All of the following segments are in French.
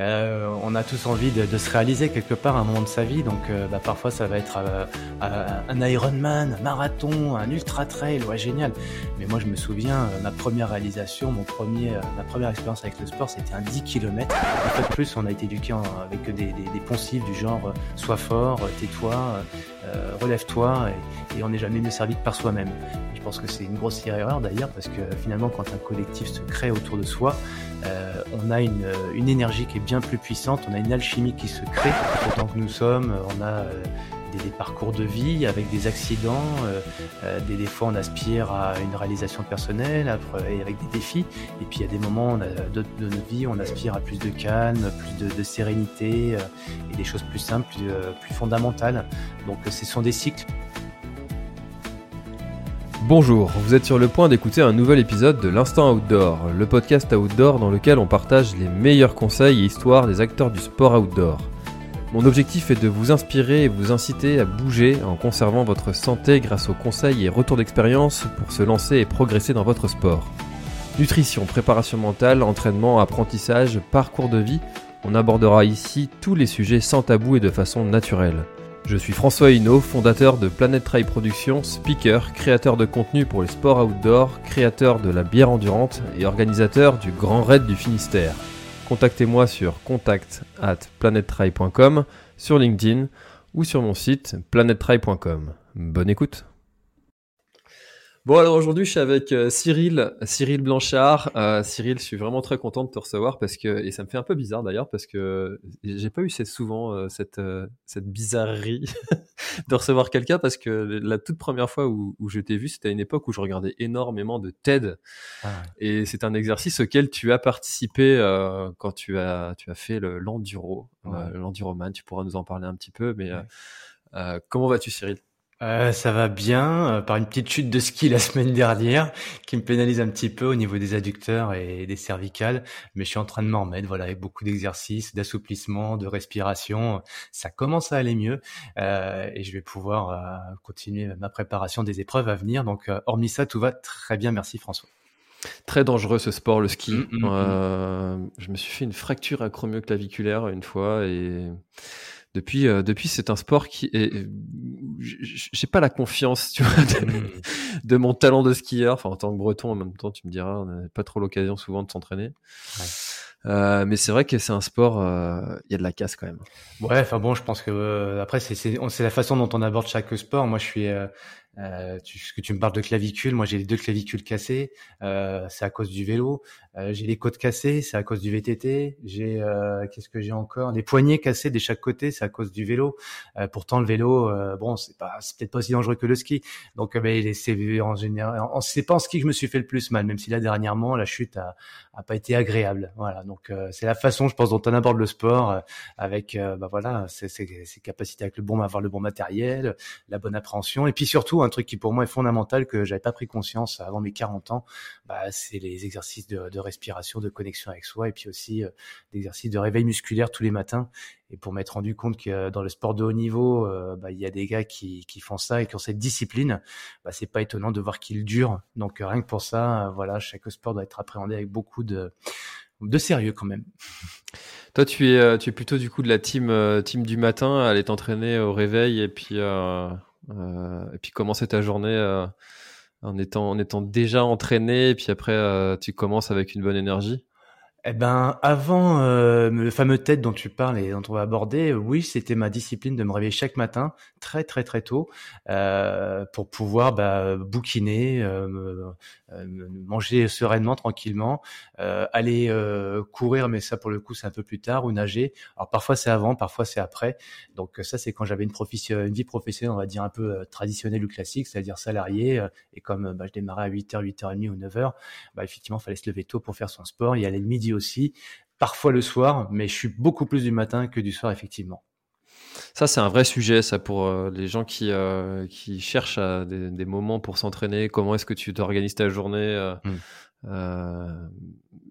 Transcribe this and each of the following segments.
Euh, on a tous envie de, se réaliser quelque part à un moment de sa vie, donc euh, bah, parfois ça va être euh, euh, un Ironman, un marathon, un ultra trail, ouais génial. Mais moi je me souviens, ma première réalisation, mon premier, ma première expérience avec le sport, c'était un 10 km. En fait, plus on a été éduqué avec des, des, poncifs du genre sois fort, tais-toi, euh, relève-toi, et, on n'est jamais mieux servi que par soi-même. Je pense que c'est une grossière erreur d'ailleurs, parce que finalement quand un collectif se crée autour de soi, euh, on a une, énergie qui est bien plus puissante, on a une alchimie qui se crée autant que nous sommes, euh, des, parcours de vie avec des accidents, euh, euh, des, fois on aspire à une réalisation personnelle et avec des défis, et puis il y a des moments de, notre vie on aspire à plus de calme, plus de, sérénité euh, et des choses plus simples, plus, plus fondamentales. Donc ce sont des cycles Bonjour, vous êtes sur le point d'écouter un nouvel épisode de l'Instant Outdoor, le podcast outdoor dans lequel on partage les meilleurs conseils et histoires des acteurs du sport outdoor. Mon objectif est de vous inspirer et vous inciter à bouger en conservant votre santé grâce aux conseils et retours d'expérience pour se lancer et progresser dans votre sport. Nutrition, préparation mentale, entraînement, apprentissage, parcours de vie, on abordera ici tous les sujets sans tabou et de façon naturelle. Je suis François Hinault, fondateur de Planet Trail Productions, speaker, créateur de contenu pour les sports outdoor, créateur de la bière endurante et organisateur du Grand Raid du Finistère. Contactez-moi sur contact at planettrail.com, sur LinkedIn ou sur mon site planettry.com. Bonne écoute Bon alors aujourd'hui je suis avec euh, Cyril, Cyril Blanchard. Euh, Cyril, je suis vraiment très content de te recevoir parce que et ça me fait un peu bizarre d'ailleurs parce que j'ai pas eu cette- souvent euh, cette cette bizarrerie de recevoir quelqu'un parce que la toute première fois où, où je t'ai vu c'était à une époque où je regardais énormément de TED et c'est un exercice auquel tu as participé quand tu as tu as fait le l'enduro, Ouais. l'enduroman. Tu pourras nous en parler un petit peu, mais Ouais. comment vas-tu Cyril? Euh, ça va bien, euh, par une petite chute de ski la semaine dernière qui me pénalise un petit peu au niveau des adducteurs et des cervicales, mais je suis en train de m'en remettre, voilà, avec beaucoup d'exercices, d'assouplissement, de respiration, ça commence à aller mieux euh, et je vais pouvoir euh, continuer ma préparation des épreuves à venir. Donc, euh, hormis ça, tout va très bien, merci François. Très dangereux ce sport, le ski. Mm, mm, Euh, je me suis fait une fracture acromioclaviculaire une fois et depuis, euh, depuis c'est un sport qui est. J'ai pas la confiance, tu vois, de, Mm. de mon talent de skieur. Enfin, en tant que breton, en même temps, tu me diras, on n'a pas trop l'occasion souvent de s'entraîner. Ouais. Euh, mais c'est vrai que c'est un sport, euh, il y a de la casse quand même. Ouais, enfin bon, je pense que euh, après c'est la façon dont on aborde chaque sport. Moi, je suis euh, tu, que tu me parles de clavicule, moi j'ai les deux clavicules cassées, euh, c'est à cause du vélo. Euh, j'ai les côtes cassées, c'est à cause du VTT. J'ai euh, qu'est-ce que j'ai encore? Les poignets cassés de chaque côté, c'est à cause du vélo. Euh, pourtant le vélo, euh, bon, c'est pas c'est peut-être pas aussi dangereux que le ski. Donc euh, ben, c'est en général, c'est pas en ski que je me suis fait le plus mal, même si là dernièrement la chute a, a pas été agréable. Voilà, donc c'est la façon, je pense, dont on aborde le sport. avec bah voilà ses, ses, ses capacités avec le bon avoir le bon matériel la bonne appréhension et puis surtout un truc qui pour moi est fondamental que j'avais pas pris conscience avant mes 40 ans bah, c'est les exercices de, respiration de connexion avec soi et puis aussi euh, d'exercices de réveil musculaire tous les matins. Et pour m'être rendu compte que euh, dans le sport de haut niveau euh, bah, il y a des gars qui, font ça et qui ont cette discipline bah, c'est pas étonnant de voir qu'ils durent. Donc rien que pour ça voilà chaque sport doit être appréhendé avec beaucoup de sérieux quand même. Toi, tu es, plutôt du coup de la team, du matin, aller t'entraîner au réveil et puis, et puis commencer ta journée euh, en, étant, déjà entraîné. Et puis après, euh, tu commences avec une bonne énergie? Eh ben, avant euh, le fameux TED dont tu parles et dont on va aborder, euh, oui, c'était ma discipline de me réveiller chaque matin, très très très tôt, euh, pour pouvoir bah, bouquiner, euh, manger sereinement, tranquillement, aller courir, mais ça pour le coup c'est un peu plus tard, ou nager. Alors parfois c'est avant, parfois c'est après. Donc ça c'est quand j'avais une, une vie professionnelle, on va dire un peu traditionnelle ou classique, c'est-à-dire salarié. et comme bah, je démarrais à 8h, 8h30 ou 9h, bah, effectivement, il fallait se lever tôt pour faire son sport. Il y allait le midi aussi, parfois le soir, mais je suis beaucoup plus du matin que du soir, effectivement. Ça, c'est un vrai sujet, ça, pour euh, les gens qui, euh, qui cherchent des, moments pour s'entraîner. Comment est-ce que tu t'organises ta journée euh, hmm.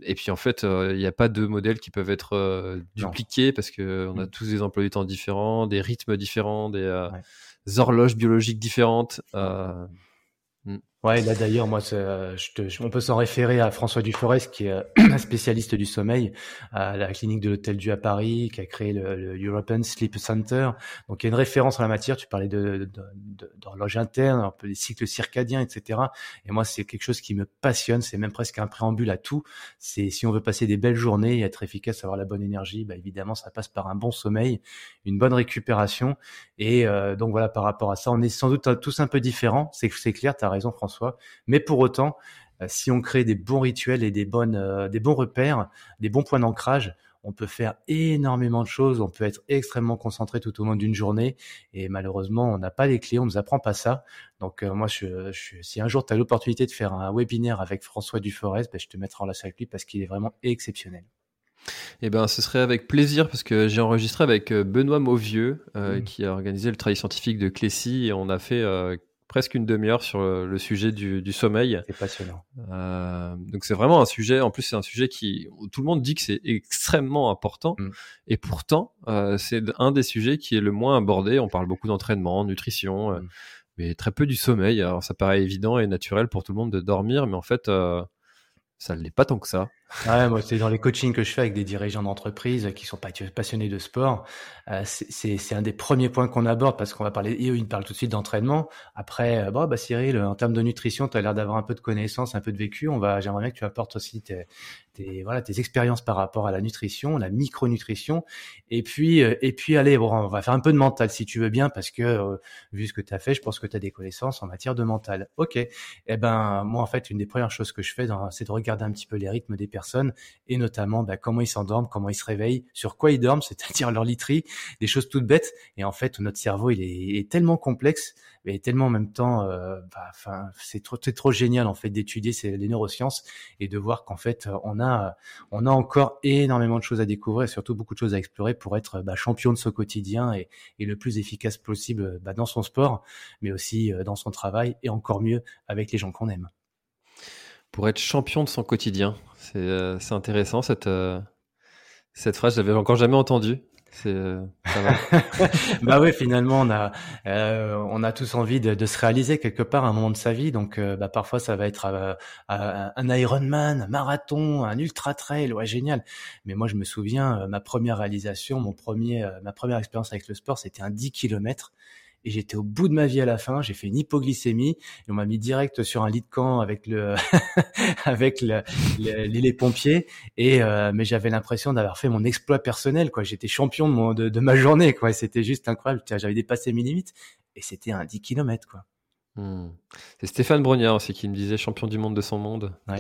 Et puis, en fait, il n'y a pas deux modèles qui peuvent être dupliqués parce qu'on a hmm. tous des emplois du temps différents, des rythmes différents, des, horloges biologiques différentes. Ouais, là d'ailleurs, moi, on peut s'en référer à François Duforest, qui est euh, un spécialiste du sommeil à la clinique de l'Hôtel Dieu à Paris, qui a créé le, European Sleep Center. Donc, il y a une référence en la matière. Tu parlais de, d'horloge interne, un peu des cycles circadiens, etc. Et moi, c'est quelque chose qui me passionne. C'est même presque un préambule à tout. C'est si on veut passer des belles journées être efficace, avoir la bonne énergie, bah, évidemment, ça passe par un bon sommeil, une bonne récupération. Et euh, donc voilà, par rapport à ça, on est sans doute tous un peu différents. C'est, c'est clair, tu as raison, François mais pour autant, euh, si on crée des bons rituels et des bonnes, euh, des bons repères, des bons points d'ancrage, on peut faire énormément de choses, on peut être extrêmement concentré tout au long d'une journée et malheureusement on n'a pas les clés, on nous apprend pas ça. Donc euh, moi, je, si un jour tu as l'opportunité de faire un webinaire avec François Duforest, ben, je te mettrai en relation avec lui parce qu'il est vraiment exceptionnel. Eh ben, ce serait avec plaisir parce que j'ai enregistré avec Benoît Mauvieux mmh. qui a organisé le travail scientifique de Clécy et on a fait presque une demi-heure sur le, sujet du, sommeil. C'est passionnant. Euh, donc c'est vraiment un sujet, en plus c'est un sujet qui, tout le monde dit que c'est extrêmement important, mm. et pourtant euh, c'est un des sujets qui est le moins abordé. On parle beaucoup d'entraînement, nutrition, euh, mm. mais très peu du sommeil. Alors ça paraît évident et naturel pour tout le monde de dormir, mais en fait ça ne l'est pas tant que ça. Ouais, moi, c'est dans les coachings que je fais avec des dirigeants d'entreprise qui sont passionnés de sport. Euh, c'est un des premiers points qu'on aborde parce qu'on va parler, et eux, ils parlent tout de suite d'entraînement. Après, euh, bon, bah, Cyril, en termes de nutrition, tu as l'air d'avoir un peu de connaissances, un peu de vécu. J'aimerais bien que tu apportes aussi tes, tes, voilà, tes expériences par rapport à la nutrition, la micronutrition. Et puis, euh, et puis, allez, bon, on va faire un peu de mental si tu veux bien parce que, vu ce que tu as fait, je pense que tu as des connaissances en matière de mental. Ok. Eh ben, moi, en fait, une des premières choses que je fais, c'est de regarder un petit peu les rythmes des personnes et notamment bah, comment ils s'endorment, comment ils se réveillent, sur quoi ils dorment, c'est-à-dire leur literie, des choses toutes bêtes. Et en fait, notre cerveau, il est, tellement complexe, mais tellement en même temps, euh, bah, c'est trop, trop génial en fait d'étudier les neurosciences et de voir qu'en fait, on a, on a encore énormément de choses à découvrir et surtout beaucoup de choses à explorer pour être bah, champion de ce quotidien et, le plus efficace possible bah, dans son sport, mais aussi euh, dans son travail et encore mieux avec les gens qu'on aime pour être champion de son quotidien. C'est euh, intéressant cette, euh, cette phrase, je l'avais encore jamais entendue. Euh, bah oui, finalement, on a, on a tous envie de, de, se réaliser quelque part à un moment de sa vie. Donc, bah, parfois, ça va être un Ironman, un marathon, un ultra trail, ouais, génial. Mais moi, je me souviens, ma première réalisation, mon premier, ma première expérience avec le sport, c'était un 10 km et j'étais au bout de ma vie à la fin. J'ai fait une hypoglycémie et on m'a mis direct sur un lit de camp avec le avec le, les, pompiers et euh, mais j'avais l'impression d'avoir fait mon exploit personnel quoi. J'étais champion de, mon, de, ma journée quoi. C'était juste incroyable. J'avais dépassé mes limites et c'était un 10 km quoi. Hmm. C'est Stéphane Brognard aussi qui me disait champion du monde de son monde. Ouais.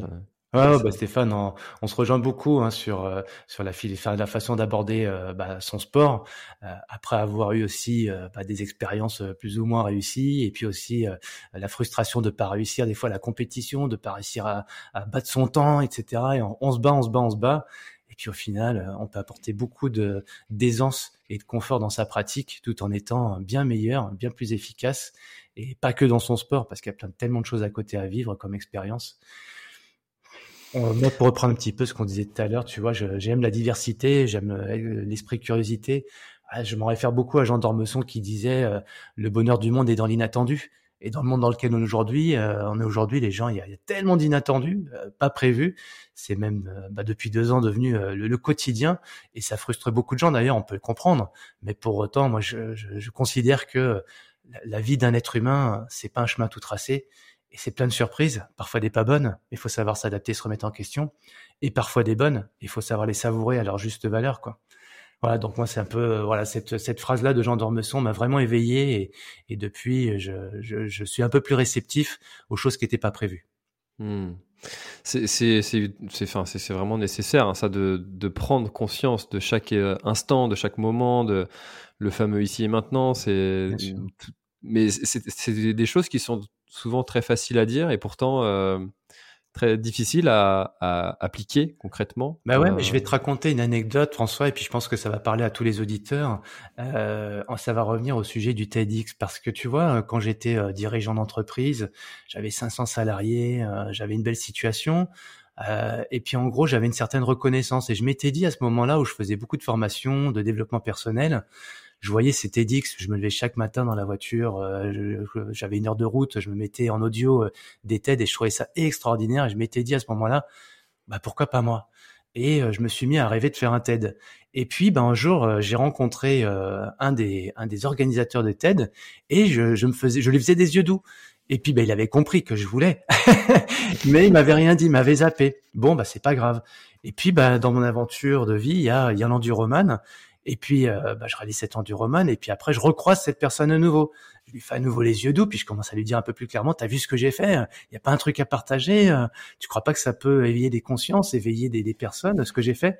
Euh, Ouais, bah Stéphane, on, se rejoint beaucoup hein, sur euh, sur la, la façon d'aborder euh, bah, son sport euh, après avoir eu aussi bah, des expériences plus ou moins réussies et puis aussi la frustration de pas réussir des fois la compétition, de pas réussir à, à battre son temps, etc. Et on, se bat, on se bat, on se bat. Et puis au final, on peut apporter beaucoup de d'aisance et de confort dans sa pratique, tout en étant bien meilleur, bien plus efficace, et pas que dans son sport, parce qu'il y a plein tellement de choses à côté à vivre comme expérience. Moi, pour reprendre un petit peu ce qu'on disait tout à l'heure, tu vois, j'aime la diversité, j'aime euh, l'esprit curiosité. Ah, je m'en réfère beaucoup à Jean d'Ormesson qui disait euh, le bonheur du monde est dans l'inattendu. Et dans le monde dans lequel on est aujourd'hui, euh, on est aujourd'hui, les gens, il y a, tellement d'inattendus, pas prévus. C'est même bah, depuis deux ans devenu le, quotidien, et ça frustre beaucoup de gens. D'ailleurs, on peut le comprendre. Mais pour autant, moi, je, je, je considère que la, la vie d'un être humain, c'est pas un chemin tout tracé et c'est plein de surprises, parfois des pas bonnes, il faut savoir s'adapter, se remettre en question, et parfois des bonnes, il faut savoir les savourer à leur juste valeur, quoi. Voilà, donc moi c'est un peu euh, voilà cette cette phrase là de Jean d'Ormesson m'a vraiment éveillé et, et depuis je, je, je, suis un peu plus réceptif aux choses qui n'étaient pas prévues. Hmm. C'est c'est vraiment nécessaire, hein, ça, de, de, prendre conscience de chaque euh, instant, de chaque moment, de le fameux ici et maintenant. C'est mais c'est des choses qui sont souvent très faciles à dire et pourtant euh, très difficiles à, à, appliquer concrètement. Bah ouais, mais je vais te raconter une anecdote, François, et puis je pense que ça va parler à tous les auditeurs. Euh, ça va revenir au sujet du TEDx parce que tu vois, quand j'étais euh, dirigeant d'entreprise, j'avais 500 salariés, euh, j'avais une belle situation. Euh, et puis en gros, j'avais une certaine reconnaissance et je m'étais dit à ce moment-là où je faisais beaucoup de formations, de développement personnel, je voyais ces TEDx, je me levais chaque matin dans la voiture, euh, j'avais une heure de route, je me mettais en audio euh, des TED et je trouvais ça extraordinaire. Et je m'étais dit à ce moment-là, bah pourquoi pas moi? Et euh, je me suis mis à rêver de faire un TED. Et puis, ben un jour, j'ai rencontré un des un des organisateurs de TED et je, je me faisais, je lui faisais des yeux doux. Et puis, ben, il avait compris que je voulais, mais il m'avait rien dit, il m'avait zappé. Bon, bah c'est pas grave. Et puis, dans mon aventure de vie, il y a, il y. Et puis, euh, bah, je réalise cet enduroman, et puis après, je recroise cette personne à nouveau. Je lui fais à nouveau les yeux doux, puis je commence à lui dire un peu plus clairement, t'as vu ce que j'ai fait Il y a pas un truc à partager euh, Tu crois pas que ça peut éveiller des consciences, éveiller des, personnes, ce que j'ai fait?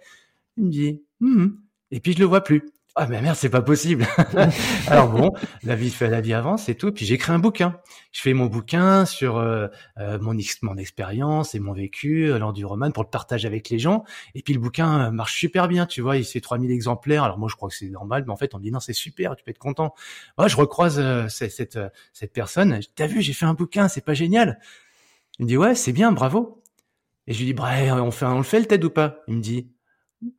Il me dit, hum. et puis je le vois plus. Ah mais merde, c'est pas possible. Alors bon, la vie fait la vie avance et tout. Puis j'écris un bouquin. Je fais mon bouquin sur euh, euh mon, expérience et mon vécu euh, roman pour le partager avec les gens. Et puis le bouquin euh, marche super bien, tu vois. Il fait 3000 exemplaires. Alors moi je crois que c'est normal, mais en fait on me dit non c'est super, tu peux être content. Moi je recroise cette, cette, personne. T'as vu, j'ai fait un bouquin, c'est pas génial. Il me dit ouais c'est bien, bravo. Et je lui dis bref, on fait on le fait le TED ou pas? Il me dit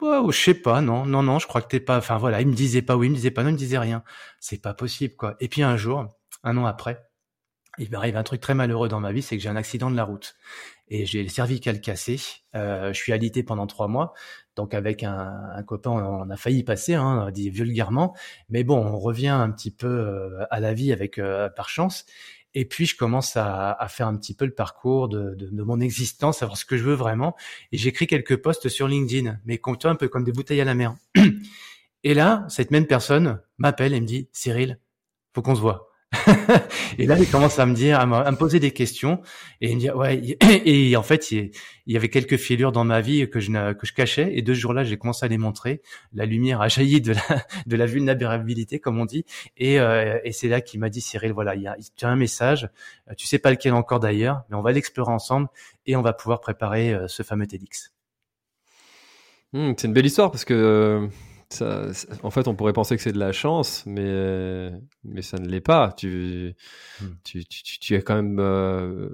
bah, je sais pas, non, non, non, je crois que t'es pas. Enfin voilà, il me disait pas oui, il me disait pas non, il me disait rien. C'est pas possible, quoi. Et puis un jour, un an après, il m'arrive un truc très malheureux dans ma vie, c'est que j'ai un accident de la route et j'ai le cervical cassé. Euh, je suis alité pendant trois mois, donc avec un, un copain, on, a failli passer, hein, dit vulgairement. Mais bon, on revient un petit peu euh, à la vie avec euh, par chance. Et puis je commence à, à, faire un petit peu le parcours de, de, de, mon existence, savoir ce que je veux vraiment. Et j'écris quelques posts sur LinkedIn, mais compte un peu comme des bouteilles à la mer. Et là, cette même personne m'appelle et me dit Cyril, faut qu'on se voit. et là, il commence à me dire, à me, poser des questions, et il me dit, ouais, et en fait, il, y avait quelques filures dans ma vie que je, cachais, et deux jours là, j'ai commencé à les montrer. La lumière a jailli de la, vulnérabilité, comme on dit, et, euh, et c'est là qu'il m'a dit, Cyril, voilà, il y a, un message, tu sais pas lequel encore d'ailleurs, mais on va l'explorer ensemble, et on va pouvoir préparer euh, ce fameux TEDx. Mmh, c'est une belle histoire parce que en fait, on pourrait penser que c'est de la chance, mais, mais ça ne l'est pas. Tu, hmm. tu, tu, tu, as quand même euh,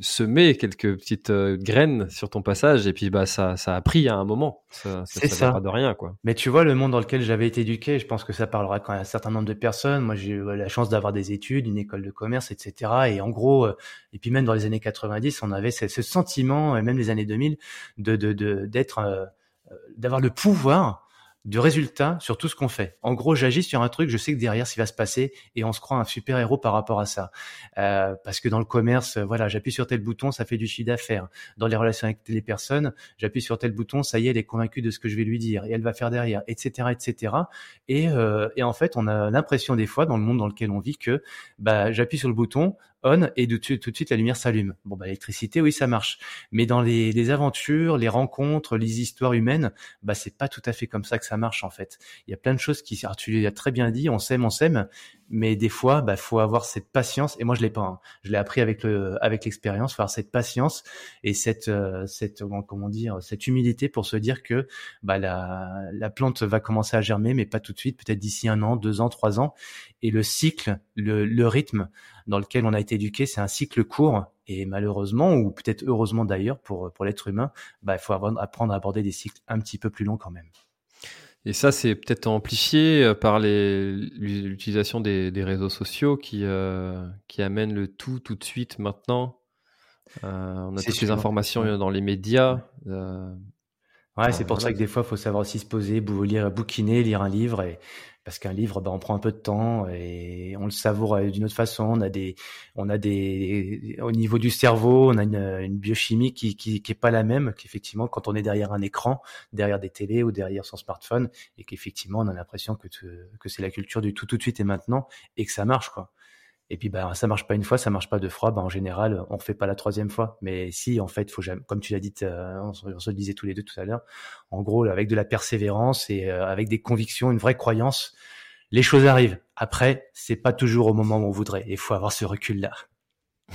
semé quelques petites euh, graines sur ton passage, et puis bah, ça, ça a pris à un moment. Ça, c'est ça. Pas de rien, quoi. Mais tu vois, le monde dans lequel j'avais été éduqué, je pense que ça parlera quand même à un certain nombre de personnes. Moi, j'ai eu la chance d'avoir des études, une école de commerce, etc. Et en gros, euh, et puis même dans les années 90, on avait ce, ce sentiment, et même les années 2000, de, de, de d'être, d'avoir le pouvoir du résultat sur tout ce qu'on fait. En gros, j'agis sur un truc, je sais que derrière, qui va se passer, et on se croit un super héros par rapport à ça. Euh, parce que dans le commerce, voilà, j'appuie sur tel bouton, ça fait du chiffre d'affaires. Dans les relations avec les personnes, j'appuie sur tel bouton, ça y est, elle est convaincue de ce que je vais lui dire, et elle va faire derrière, etc., etc. Et, euh, et en fait, on a l'impression des fois, dans le monde dans lequel on vit, que bah, j'appuie sur le bouton, on et tout, de suite la lumière s'allume. Bon bah l'électricité oui ça marche, mais dans les, les, aventures, les rencontres, les histoires humaines, bah c'est pas tout à fait comme ça que ça marche en fait. Il y a plein de choses qui, alors, tu l'as très bien dit, on s'aime, on s'aime, mais des fois bah faut avoir cette patience et moi je l'ai pas, hein. je l'ai appris avec le avec l'expérience, faut avoir cette patience et cette euh, cette comment dire cette humilité pour se dire que bah la la plante va commencer à germer mais pas tout de suite, peut-être d'ici un an, deux ans, trois ans et le cycle, le, le rythme dans lequel on a été éduqué, c'est un cycle court. Et malheureusement, ou peut-être heureusement d'ailleurs pour, pour l'être humain, bah, il faut apprendre à aborder des cycles un petit peu plus longs quand même. Et ça, c'est peut-être amplifié euh, par l'utilisation des, des, réseaux sociaux qui, euh, qui amènent le tout tout de suite maintenant. Euh, on a toutes les informations dans les médias. Euh, ouais, c'est pour ça que des fois, il faut savoir aussi se poser, lire, bouquiner, lire un livre et, parce qu'un livre, ben, on prend un peu de temps et on le savoure euh, d'une autre façon. On a des, on a des, au niveau du cerveau, on a une, une biochimie qui, qui, qui est pas la même qu'effectivement quand on est derrière un écran, derrière des télés ou derrière son smartphone et qu'effectivement on a l'impression que, que c'est la culture du tout tout de suite et maintenant et que ça marche quoi. Et puis, ben, ça marche pas une fois, ça marche pas deux fois. Ben, en général, on refait pas la troisième fois. Mais si, en fait, faut jamais, comme tu l'as dit, euh, on, se le disait tous les deux tout à l'heure, en gros, avec de la persévérance et euh, avec des convictions, une vraie croyance, les choses arrivent. Après, c'est pas toujours au moment où on voudrait. Il faut avoir ce recul-là.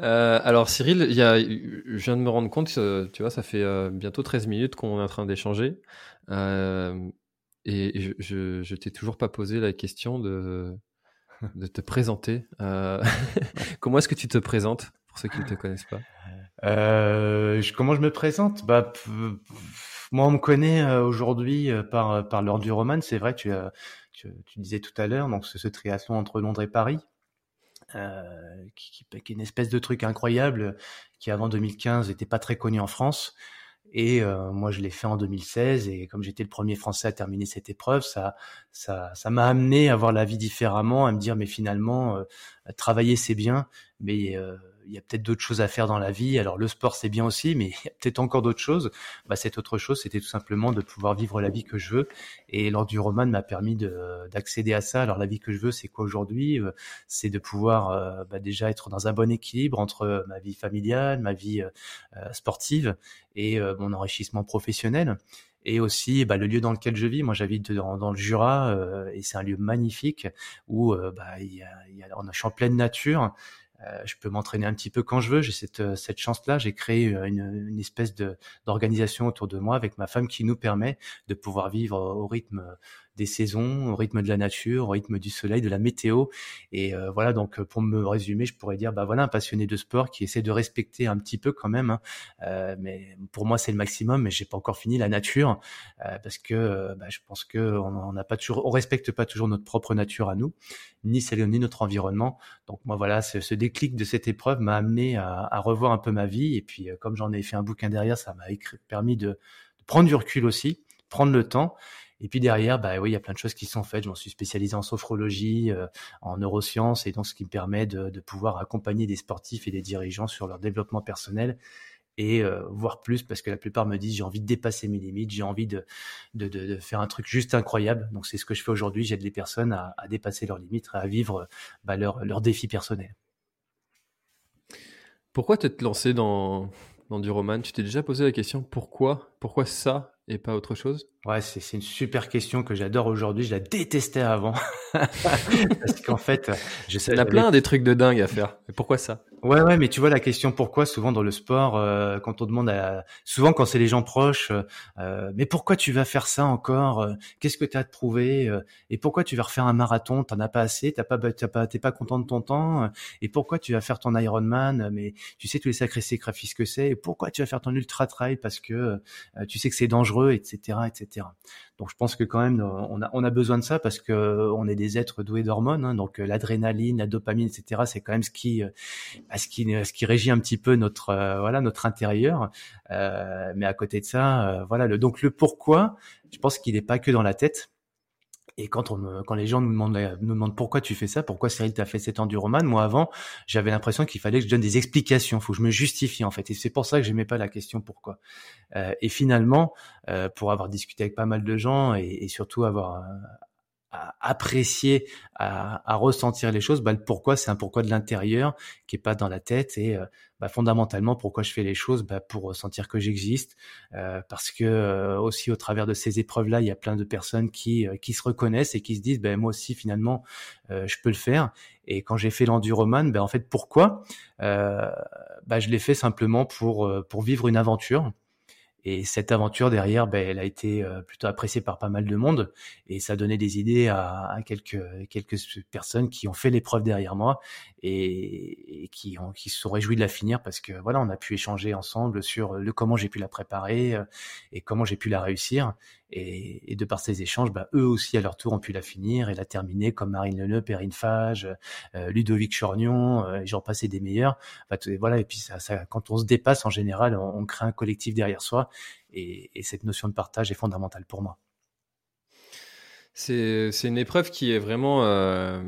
Euh, alors Cyril, il y a, je viens de me rendre compte, tu vois, ça fait bientôt 13 minutes qu'on est en train d'échanger. et je, je t'ai toujours pas posé la question de, de te présenter. Euh, comment est-ce que tu te présentes pour ceux qui ne te connaissent pas? Euh, Comment je me présente? Bah, Moi, on me connaît euh, aujourd'hui par, par l'ordre du roman. C'est vrai, tu, tu, disais tout à l'heure, donc ce, triathlon entre Londres et Paris. qui, qui, qui, est une espèce de truc incroyable qui avant 2015 n'était pas très connu en France et euh, moi, je l'ai fait en 2016 et comme j'étais le premier Français à terminer cette épreuve, ça, ça, ça m'a amené à voir la vie différemment, à me dire mais finalement, euh, travailler c'est bien, mais euh, il y a peut-être d'autres choses à faire dans la vie. Alors le sport c'est bien aussi, mais il y a peut-être encore d'autres choses. Bah, cette autre chose, c'était tout simplement de pouvoir vivre la vie que je veux. Et lors du roman m'a permis d'accéder à ça. Alors la vie que je veux, c'est quoi aujourd'hui? Euh, C'est de pouvoir euh, bah, déjà être dans un bon équilibre entre ma vie familiale, ma vie euh, sportive et mon enrichissement professionnel et aussi bah, le lieu dans lequel je vis. Moi, j'habite dans, dans, le Jura et c'est un lieu magnifique où bah, y a, y a, on, je suis en pleine nature. Euh, je peux m'entraîner un petit peu quand je veux. J'ai cette, euh, cette chance-là. J'ai créé euh, une, une espèce de d'organisation autour de moi avec ma femme qui nous permet de pouvoir vivre au rythme des saisons, au rythme de la nature, au rythme du soleil, de la météo. Et euh, voilà, donc pour me résumer, je pourrais dire, bah voilà, un passionné de sport qui essaie de respecter un petit peu quand même. Hein. Euh, mais pour moi, c'est le maximum. Mais j'ai pas encore fini la nature euh, parce que bah, je pense que on n'a pas toujours, on respecte pas toujours notre propre nature à nous, ni celle ni notre environnement. Donc moi, voilà, ce, ce déclic de cette épreuve m'a amené à, à, revoir un peu ma vie. Et puis, comme j'en ai fait un bouquin derrière, ça m'a permis de, de prendre du recul aussi, prendre le temps et puis derrière, bah oui, il y a plein de choses qui sont faites. Je m'en suis spécialisé en sophrologie, euh, en neurosciences, et donc ce qui me permet de, pouvoir accompagner des sportifs et des dirigeants sur leur développement personnel et euh, voir plus parce que la plupart me disent j'ai envie de dépasser mes limites, j'ai envie de, de, de, faire un truc juste incroyable. Donc c'est ce que je fais aujourd'hui. J'aide les personnes à, à, dépasser leurs limites, à vivre bah, leurs leur défis personnels. Pourquoi t'être lancé dans, dans du roman? Tu t'es déjà posé la question pourquoi Pourquoi ça? Et pas autre chose? Ouais, c'est une super question que j'adore aujourd'hui. Je la détestais avant. Parce qu'en fait, je sais. Il y a plein des trucs de dingue à faire. Mais pourquoi ça? Ouais, ouais, mais tu vois la question pourquoi souvent dans le sport, euh, quand on demande à, souvent quand c'est les gens proches, euh, mais pourquoi tu vas faire ça encore euh, Qu'est-ce que tu as à te prouver euh, Et pourquoi tu vas refaire un marathon? T'en as pas assez T'as pas, t'as pas, t'es pas content de ton temps Et pourquoi tu vas faire ton Ironman Mais tu sais tous les sacrés sacrifices que c'est. Et pourquoi tu vas faire ton ultra trail Parce que tu sais que c'est dangereux, etc., etc. Donc je pense que quand même on a, on a besoin de ça parce que on est des êtres doués d'hormones. Hein, donc l'adrénaline, la dopamine, etc. C'est quand même ce qui ce qui, ce qui régit un petit peu notre, euh, voilà, notre intérieur. Euh, mais à côté de ça, euh, voilà, le, donc le pourquoi, je pense qu'il n'est pas que dans la tête. Et quand on quand les gens nous demandent nous demandent pourquoi tu fais ça, pourquoi Cyril t'a fait cet enduroman, moi avant, j'avais l'impression qu'il fallait que je donne des explications, faut que je me justifie en fait. Et c'est pour ça que j'aimais pas la question pourquoi. Euh, et finalement, euh, pour avoir discuté avec pas mal de gens et, et surtout avoir à apprécier, à, à, ressentir les choses, bah, le pourquoi, c'est un pourquoi de l'intérieur qui est pas dans la tête et euh, bah, fondamentalement pourquoi je fais les choses, bah, pour sentir que j'existe, euh, parce que euh, aussi au travers de ces épreuves-là, il y a plein de personnes qui qui se reconnaissent et qui se disent, ben moi aussi finalement, je peux le faire. Et quand j'ai fait l'enduroman, ben en fait pourquoi? Bah, je l'ai fait simplement pour pour vivre une aventure. Et cette aventure derrière, ben, elle a été euh, plutôt appréciée par pas mal de monde. Et ça donnait des idées à, à quelques quelques personnes qui ont fait l'épreuve derrière moi et, et, qui ont qui se sont réjouis de la finir parce que voilà, on a pu échanger ensemble sur le comment j'ai pu la préparer euh, et comment j'ai pu la réussir et, et, de par ces échanges, bah, eux aussi à leur tour ont pu la finir et la terminer comme Marine Leneux, Perrine Fage, euh, Ludovic Chornion, euh, et j'en passais des meilleurs. Bah, voilà, et puis ça, ça, quand on se dépasse en général, on, crée un collectif derrière soi et, et, cette notion de partage est fondamentale pour moi. C'est une épreuve qui est vraiment, euh,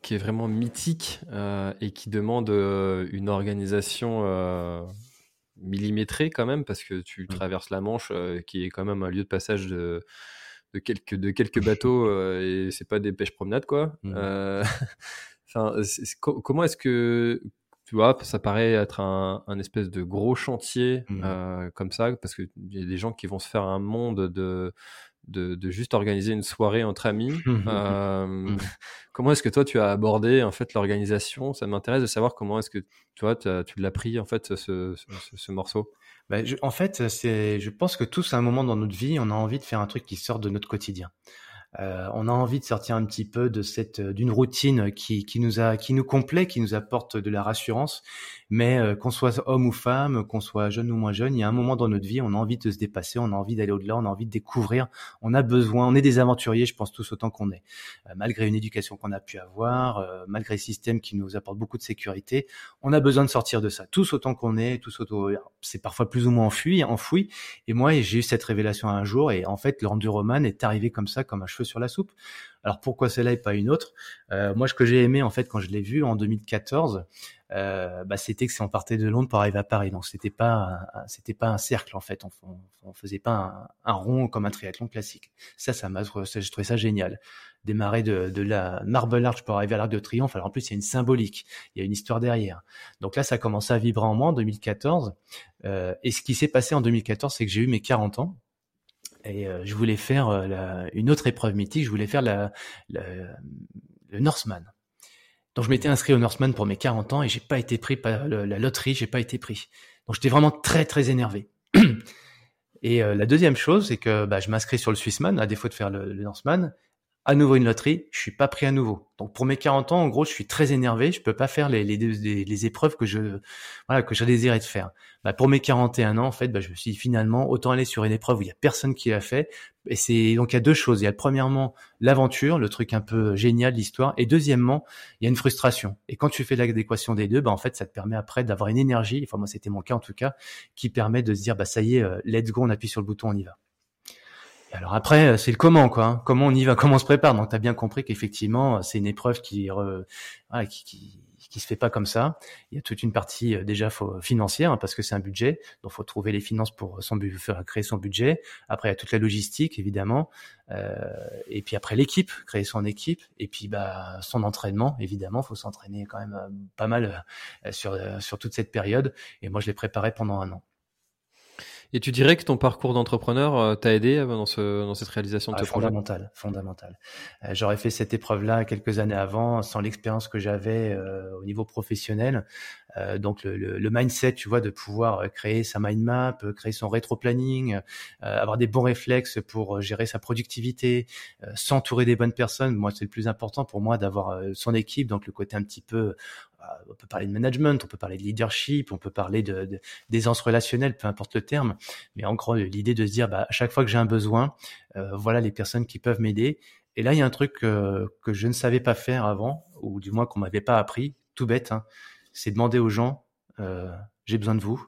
qui est vraiment mythique euh, et qui demande euh, une organisation millimétré quand même, parce que tu mmh. traverses la Manche, qui est quand même un lieu de passage de, de quelques de quelques bateaux et c'est pas des pêches promenades quoi. Mmh. Comment est-ce que tu vois, ça paraît être un, un espèce de gros chantier mmh. euh, comme ça, parce qu'il y a des gens qui vont se faire un monde de, de, de juste organiser une soirée entre amis. Mmh. euh, mmh. comment est-ce que toi tu as abordé en fait l'organisation? Ça m'intéresse de savoir comment est-ce que toi tu l'as pris en fait ce, ce, ce morceau. Je, en fait, c'est, je pense que tous à un moment dans notre vie, on a envie de faire un truc qui sort de notre quotidien. Euh, on a envie de sortir un petit peu de cette d'une routine qui, qui nous a qui nous complaît, qui nous apporte de la rassurance. Mais euh, qu'on soit homme ou femme, qu'on soit jeune ou moins jeune, il y a un moment dans notre vie, on a envie de se dépasser, on a envie d'aller au-delà, on a envie de découvrir. On a besoin, on est des aventuriers, je pense tous autant qu'on est. Euh, malgré une éducation qu'on a pu avoir, malgré le système qui nous apporte beaucoup de sécurité, on a besoin de sortir de ça. Tous autant qu'on est, tous autant. C'est parfois plus ou moins enfoui, enfoui. Et moi, j'ai eu cette révélation un jour, et en fait, le rendu roman est arrivé comme ça, comme un cheveu sur la soupe. Alors pourquoi celle-là et pas une autre? Euh, Moi, ce que j'ai aimé en fait quand je l'ai vu en 2014, euh, bah, c'était que c'est on partait de Londres pour arriver à Paris. Donc c'était pas c'était pas un cercle en fait. On, on, faisait pas un, rond comme un triathlon classique. Ça, ça m'a je trouvais ça génial. Démarrer de, de la Marble Arch pour arriver à l'Arc de Triomphe. Alors en plus, il y a une symbolique, il y a une histoire derrière. Donc là, ça a commencé à vibrer en moi en 2014. Euh, et ce qui s'est passé en 2014, c'est que j'ai eu mes 40 ans et euh, je voulais faire euh, une autre épreuve mythique, je voulais faire le Norseman. Donc je m'étais inscrit au Norseman pour mes 40 ans et j'ai pas été pris par la loterie, j'ai pas été pris. Donc j'étais vraiment très très énervé. Et euh, la deuxième chose, c'est que bah, je m'inscris sur le Swissman, à défaut de faire le, le Norseman. À nouveau une loterie, je suis pas pris à nouveau. Donc pour mes 40 ans, en gros, je suis très énervé. Je peux pas faire les, les, les, épreuves que je voilà que j'ai désiré de faire. Bah, pour mes 41 ans, en fait, bah, je me suis dit, finalement autant aller sur une épreuve où il y a personne qui l'a fait. Et c'est donc il y a deux choses. Il y a premièrement l'aventure, le truc un peu génial l'histoire, et deuxièmement, il y a une frustration. Et quand tu fais l'adéquation des deux, bah en fait, ça te permet après d'avoir une énergie. Enfin moi, c'était mon cas en tout cas, qui permet de se dire bah ça y est, euh, let's go, on appuie sur le bouton, on y va alors après, euh, c'est le comment, quoi. Hein. Comment on y va, comment on se prépare. Donc, tu as bien compris qu'effectivement, c'est une épreuve qui, qui, qui, qui, se fait pas comme ça. Il y a toute une partie euh, déjà faut, financière, hein, parce que c'est un budget. Donc, faut trouver les finances pour son, faire créer son budget. Après, il y a toute la logistique, évidemment. Euh, et puis après, l'équipe, créer son équipe. Et puis, bah, son entraînement, évidemment. faut s'entraîner quand même euh, pas mal sur, sur toute cette période. Et moi, je l'ai préparé pendant un an. Et tu dirais que ton parcours d'entrepreneur euh, t'a aidé euh, dans, ce, dans cette réalisation de ah, ce fondamental, Fondamental, euh, J'aurais fait cette épreuve-là quelques années avant, sans l'expérience que j'avais au niveau professionnel. donc le, le, mindset, tu vois, de pouvoir créer sa mind map, créer son rétro-planning, avoir des bons réflexes pour gérer sa productivité, s'entourer des bonnes personnes. Moi, c'est le plus important pour moi d'avoir son équipe, donc le côté un petit peu on peut parler de management, on peut parler de leadership, on peut parler de, d'aisance relationnelle, peu importe le terme. Mais en gros, l'idée de se dire, bah, à chaque fois que j'ai un besoin, euh, voilà les personnes qui peuvent m'aider. Et là, il y a un truc que je ne savais pas faire avant, ou du moins qu'on m'avait pas appris, tout bête, hein, c'est demander aux gens, euh, j'ai besoin de vous,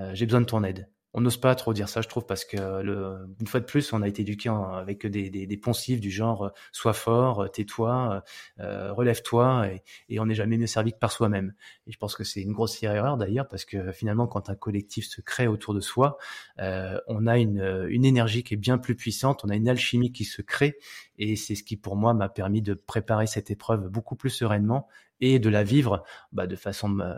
euh, j'ai besoin de ton aide on n'ose pas trop dire ça, je trouve, parce que le, une fois de plus, on a été éduqué avec des, des, des, poncifs du genre euh, sois fort, euh, tais-toi, euh, relève-toi, et, on n'est jamais mieux servi que par soi-même. Et je pense que c'est une grossière erreur d'ailleurs, parce que finalement, quand un collectif se crée autour de soi, euh, on a une, une énergie qui est bien plus puissante, on a une alchimie qui se crée, et c'est ce qui pour moi m'a permis de préparer cette épreuve beaucoup plus sereinement et de la vivre bah, de façon euh,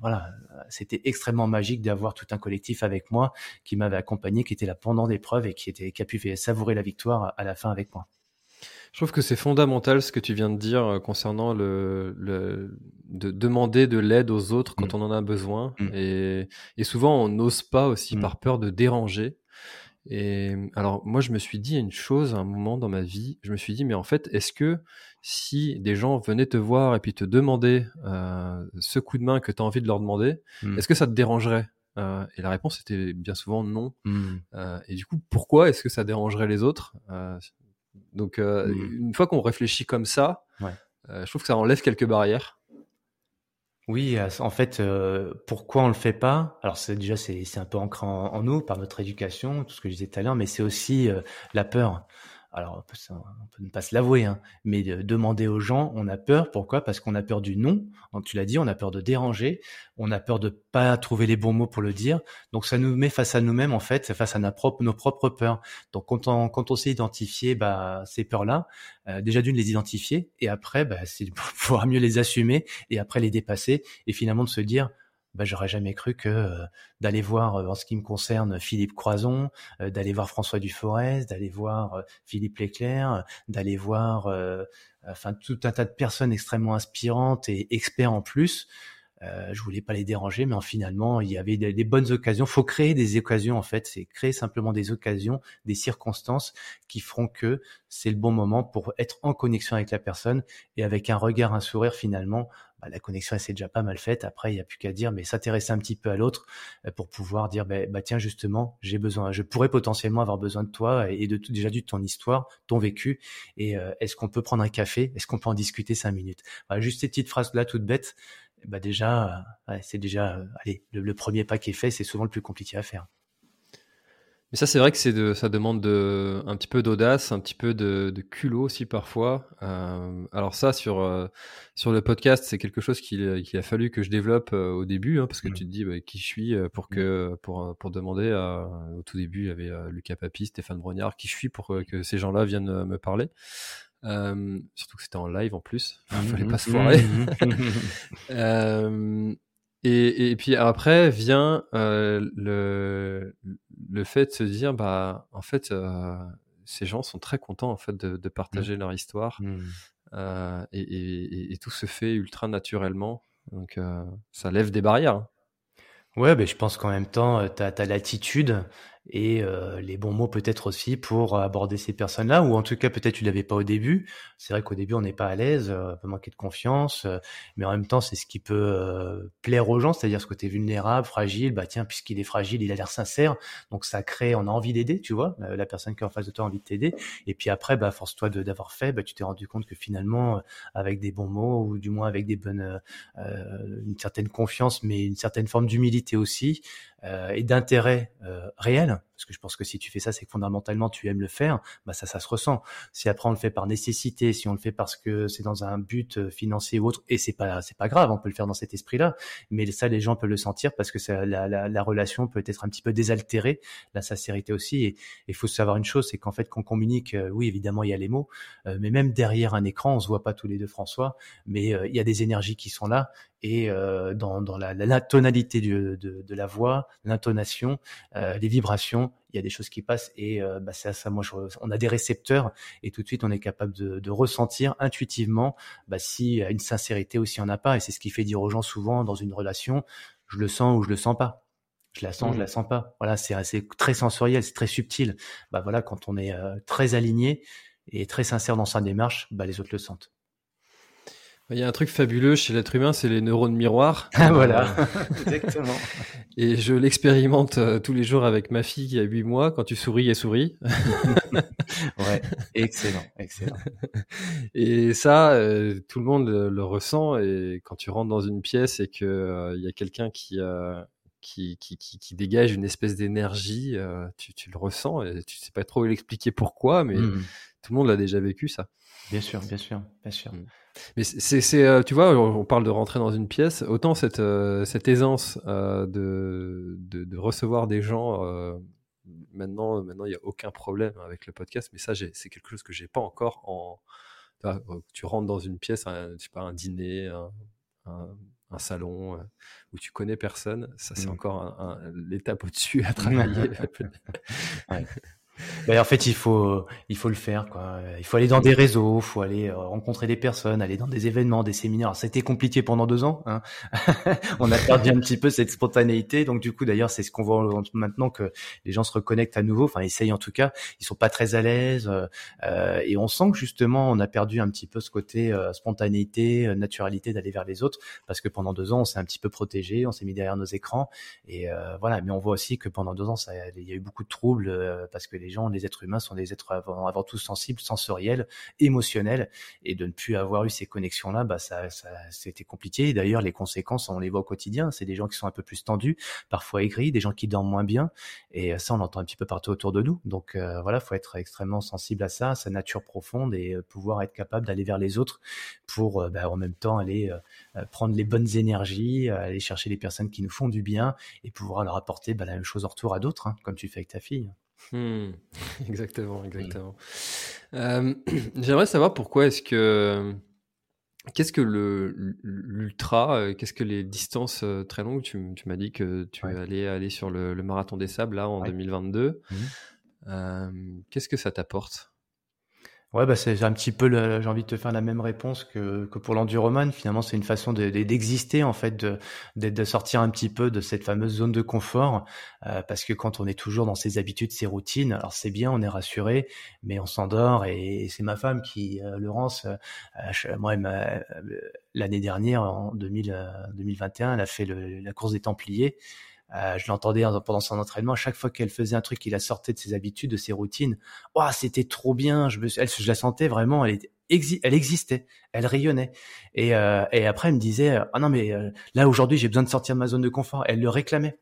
voilà c'était extrêmement magique d'avoir tout un collectif avec moi qui m'avait accompagné qui était là pendant l'épreuve et qui était qui a pu savourer la victoire à la fin avec moi je trouve que c'est fondamental ce que tu viens de dire euh, concernant le, le de demander de l'aide aux autres quand mmh. on en a besoin mmh. et, et, souvent on n'ose pas aussi mmh. par peur de déranger et alors moi je me suis dit une chose à un moment dans ma vie, je me suis dit mais en fait est-ce que si des gens venaient te voir et puis te demander euh, ce coup de main que tu as envie de leur demander, mmh. est-ce que ça te dérangerait euh, Et la réponse était bien souvent non. Mmh. Euh, et du coup pourquoi est-ce que ça dérangerait les autres euh, Donc mmh. une fois qu'on réfléchit comme ça, ouais. je trouve que ça enlève quelques barrières. Oui, euh, en fait, euh, pourquoi on le fait pas? Alors c'est déjà c'est un peu ancré en, nous par notre éducation, tout ce que je disais tout à l'heure, mais c'est aussi euh, la peur. Alors on peut, ne pas se l'avouer, hein, mais de demander aux gens, on a peur. Pourquoi? Parce qu'on a peur du non. Tu l'as dit, on a peur de déranger, on a peur de pas trouver les bons mots pour le dire. Donc ça nous met face à nous-mêmes en fait, face à nos propres, nos propres peurs. Donc quand on, quand on sait identifier bah, ces peurs-là, euh, déjà d'une les identifier et après bah, c'est pouvoir mieux les assumer et après les dépasser et finalement de se dire bah, j'aurais jamais cru que euh, d'aller voir, euh, en ce qui me concerne, Philippe Croison, euh, d'aller voir François Duforest, d'aller voir Philippe Leclerc, d'aller voir, enfin tout un tas de personnes extrêmement inspirantes et experts en plus. Euh, je voulais pas les déranger, mais finalement, il y avait des, des, bonnes occasions. Faut créer des occasions en fait. C'est créer simplement des occasions, des circonstances qui feront que c'est le bon moment pour être en connexion avec la personne et avec un regard, un sourire finalement bah, la connexion elle s'est déjà pas mal faite. Après, il n'y a plus qu'à dire, mais s'intéresser un petit peu à l'autre euh, pour pouvoir dire, bah, bah, tiens justement, j'ai besoin, je pourrais potentiellement avoir besoin de toi et de déjà de ton histoire, ton vécu. Et euh, est-ce qu'on peut prendre un café? Est-ce qu'on peut en discuter cinq minutes? Juste ces petites phrases là, toutes bêtes. Bah déjà, euh, c'est déjà, allez, le premier pas qui est fait, c'est souvent le plus compliqué à faire. Mais ça, c'est vrai que c'est de, ça demande de, un petit peu d'audace, un petit peu de, de culot aussi parfois. Euh, alors ça, sur euh, sur le podcast, c'est quelque chose qu'il a fallu que je développe euh, au début, hein, parce que mmh. tu te dis bah, qui je suis euh, pour que mmh. pour pour demander. À, au tout début, il y avait Lucas Papi, Stéphane Brognard, qui je suis pour que ces gens-là viennent me parler. Euh, surtout que c'était en live en plus, il mmh, fallait pas se foirer. et, et, puis après vient euh, le, le fait de se dire, bah, en fait, euh, ces gens sont très contents en fait de, de partager mmh. leur histoire mmh. euh, et, et, et, tout se fait ultra naturellement. Donc ça lève des barrières. Hein. Ouais, ben je pense qu'en même temps, tu as, l'attitude et euh, les bons mots peut-être aussi pour aborder ces personnes-là, ou en tout cas peut-être tu l'avais pas au début. C'est vrai qu'au début on n'est pas à l'aise, euh, on peut manquer de confiance, euh, mais en même temps c'est ce qui peut plaire aux gens, c'est-à-dire ce côté vulnérable, fragile. Bah tiens, puisqu'il est fragile, il a l'air sincère, donc ça crée, on a envie d'aider, tu vois, la personne qui est en face de toi a envie de t'aider. Et puis après, bah force-toi d'avoir fait, bah tu t'es rendu compte que finalement avec des bons mots ou du moins avec des bonnes, une certaine confiance, mais une certaine forme d'humilité aussi, euh, et d'intérêt euh, réel, parce que je pense que si tu fais ça, c'est que fondamentalement tu aimes le faire, bah ça, ça se ressent. Si après on le fait par nécessité, si on le fait parce que c'est dans un but euh, financier ou autre, et c'est pas, c'est pas grave, on peut le faire dans cet esprit-là, mais ça, les gens peuvent le sentir parce que ça, la, la, la, relation peut être un petit peu désaltérée, la sincérité aussi. Et il faut savoir une chose, c'est qu'en fait, qu'on communique, oui, évidemment, il y a les mots, mais même derrière un écran, on se voit pas tous les deux, François, mais il y a des énergies qui sont là et euh, dans, dans la, la, tonalité de, de, la voix, l'intonation, euh, les vibrations, il y a des choses qui passent et euh, bah, c'est à ça. Moi, je, on a des récepteurs et tout de suite, on est capable de, de ressentir intuitivement bah, s'il y a une sincérité ou s'il n'y en a pas. Et c'est ce qui fait dire aux gens souvent dans une relation, je le sens ou je le sens pas. Je la sens, je mmh. la sens pas. Voilà, c'est assez très sensoriel, c'est très subtil. Bah voilà, quand on est euh, très aligné et très sincère dans sa démarche, bah les autres le sentent. Il y a un truc fabuleux chez l'être humain, c'est les neurones miroirs. Ah, voilà, exactement. Et je l'expérimente euh, tous les jours avec ma fille qui a 8 mois. Quand tu souris, elle sourit. ouais, excellent, excellent. Et ça, euh, tout le monde le, ressent. Et quand tu rentres dans une pièce et qu'il euh, il y a quelqu'un qui, qui, qui, qui, dégage une espèce d'énergie, tu, tu, le ressens. Et tu sais pas trop l'expliquer pourquoi, mais mmh. tout le monde l'a déjà vécu, ça. Bien sûr, bien sûr, bien sûr. Mmh. Mais c'est, euh, tu vois, on parle de rentrer dans une pièce, autant cette, euh, cette aisance euh, de, de, de, recevoir des gens. maintenant, maintenant, il n'y a aucun problème avec le podcast, mais ça, c'est quelque chose que j'ai pas encore en. Tu rentres dans une pièce, un, je sais pas, un dîner, un, un, salon où tu connais personne, ça c'est mmh. encore l'étape au-dessus à travailler. ouais. Ben, en fait, il faut, il faut le faire, quoi. Il faut aller dans des réseaux, il faut aller euh, rencontrer des personnes, aller dans des événements, des séminaires. C'était compliqué pendant deux ans. Hein. on a perdu un petit peu cette spontanéité. Donc, du coup, d'ailleurs, c'est ce qu'on voit maintenant que les gens se reconnectent à nouveau. Enfin, essayent en tout cas. Ils sont pas très à l'aise. Euh, et on sent que justement, on a perdu un petit peu ce côté euh, spontanéité, euh, naturalité d'aller vers les autres. Parce que pendant deux ans, on s'est un petit peu protégé, on s'est mis derrière nos écrans. Et voilà. Mais on voit aussi que pendant deux ans, ça, il y a eu beaucoup de troubles parce que les gens, les êtres humains sont des êtres avant, tout sensibles, sensoriels, émotionnels, et de ne plus avoir eu ces connexions-là, bah ça, ça c'était compliqué. D'ailleurs, les conséquences, on les voit au quotidien. C'est des gens qui sont un peu plus tendus, parfois aigris, des gens qui dorment moins bien, et ça, on l'entend un petit peu partout autour de nous. Donc euh, voilà, faut être extrêmement sensible à ça, à sa nature profonde, et euh, pouvoir être capable d'aller vers les autres pour, euh, bah, en même temps, aller prendre les bonnes énergies, aller chercher les personnes qui nous font du bien, et pouvoir leur apporter bah, la même chose en retour à d'autres, hein, comme tu fais avec ta fille. Hmm. exactement, exactement. J'aimerais savoir pourquoi est-ce que Qu'est-ce que le l'ultra euh, Qu'est-ce que les distances euh, très longues Tu, m'as dit que tu allais aller sur le, marathon des sables là en 2022. Mmh. Euh, qu'est-ce que ça t'apporte? Ouais, bah c'est un petit peu, j'ai envie de te faire la même réponse que, que pour l'enduroman. Finalement, c'est une façon d'exister en fait, de, de, sortir un petit peu de cette fameuse zone de confort, euh, parce que quand on est toujours dans ses habitudes, ses routines, alors c'est bien, on est rassuré, mais on s'endort et, c'est ma femme qui, euh, Laurence, euh, moi, l'année dernière, en 2000, 2021, elle a fait le, la course des Templiers. Euh, je l'entendais pendant son entraînement, à chaque fois qu'elle faisait un truc qui la sortait de ses habitudes, de ses routines, oh, c'était trop bien. Je, me, je la sentais vraiment, elle, était, elle existait, elle rayonnait. Et, euh, et après, elle me disait, ah non mais euh, là aujourd'hui, j'ai besoin de sortir de ma zone de confort. Elle le réclamait.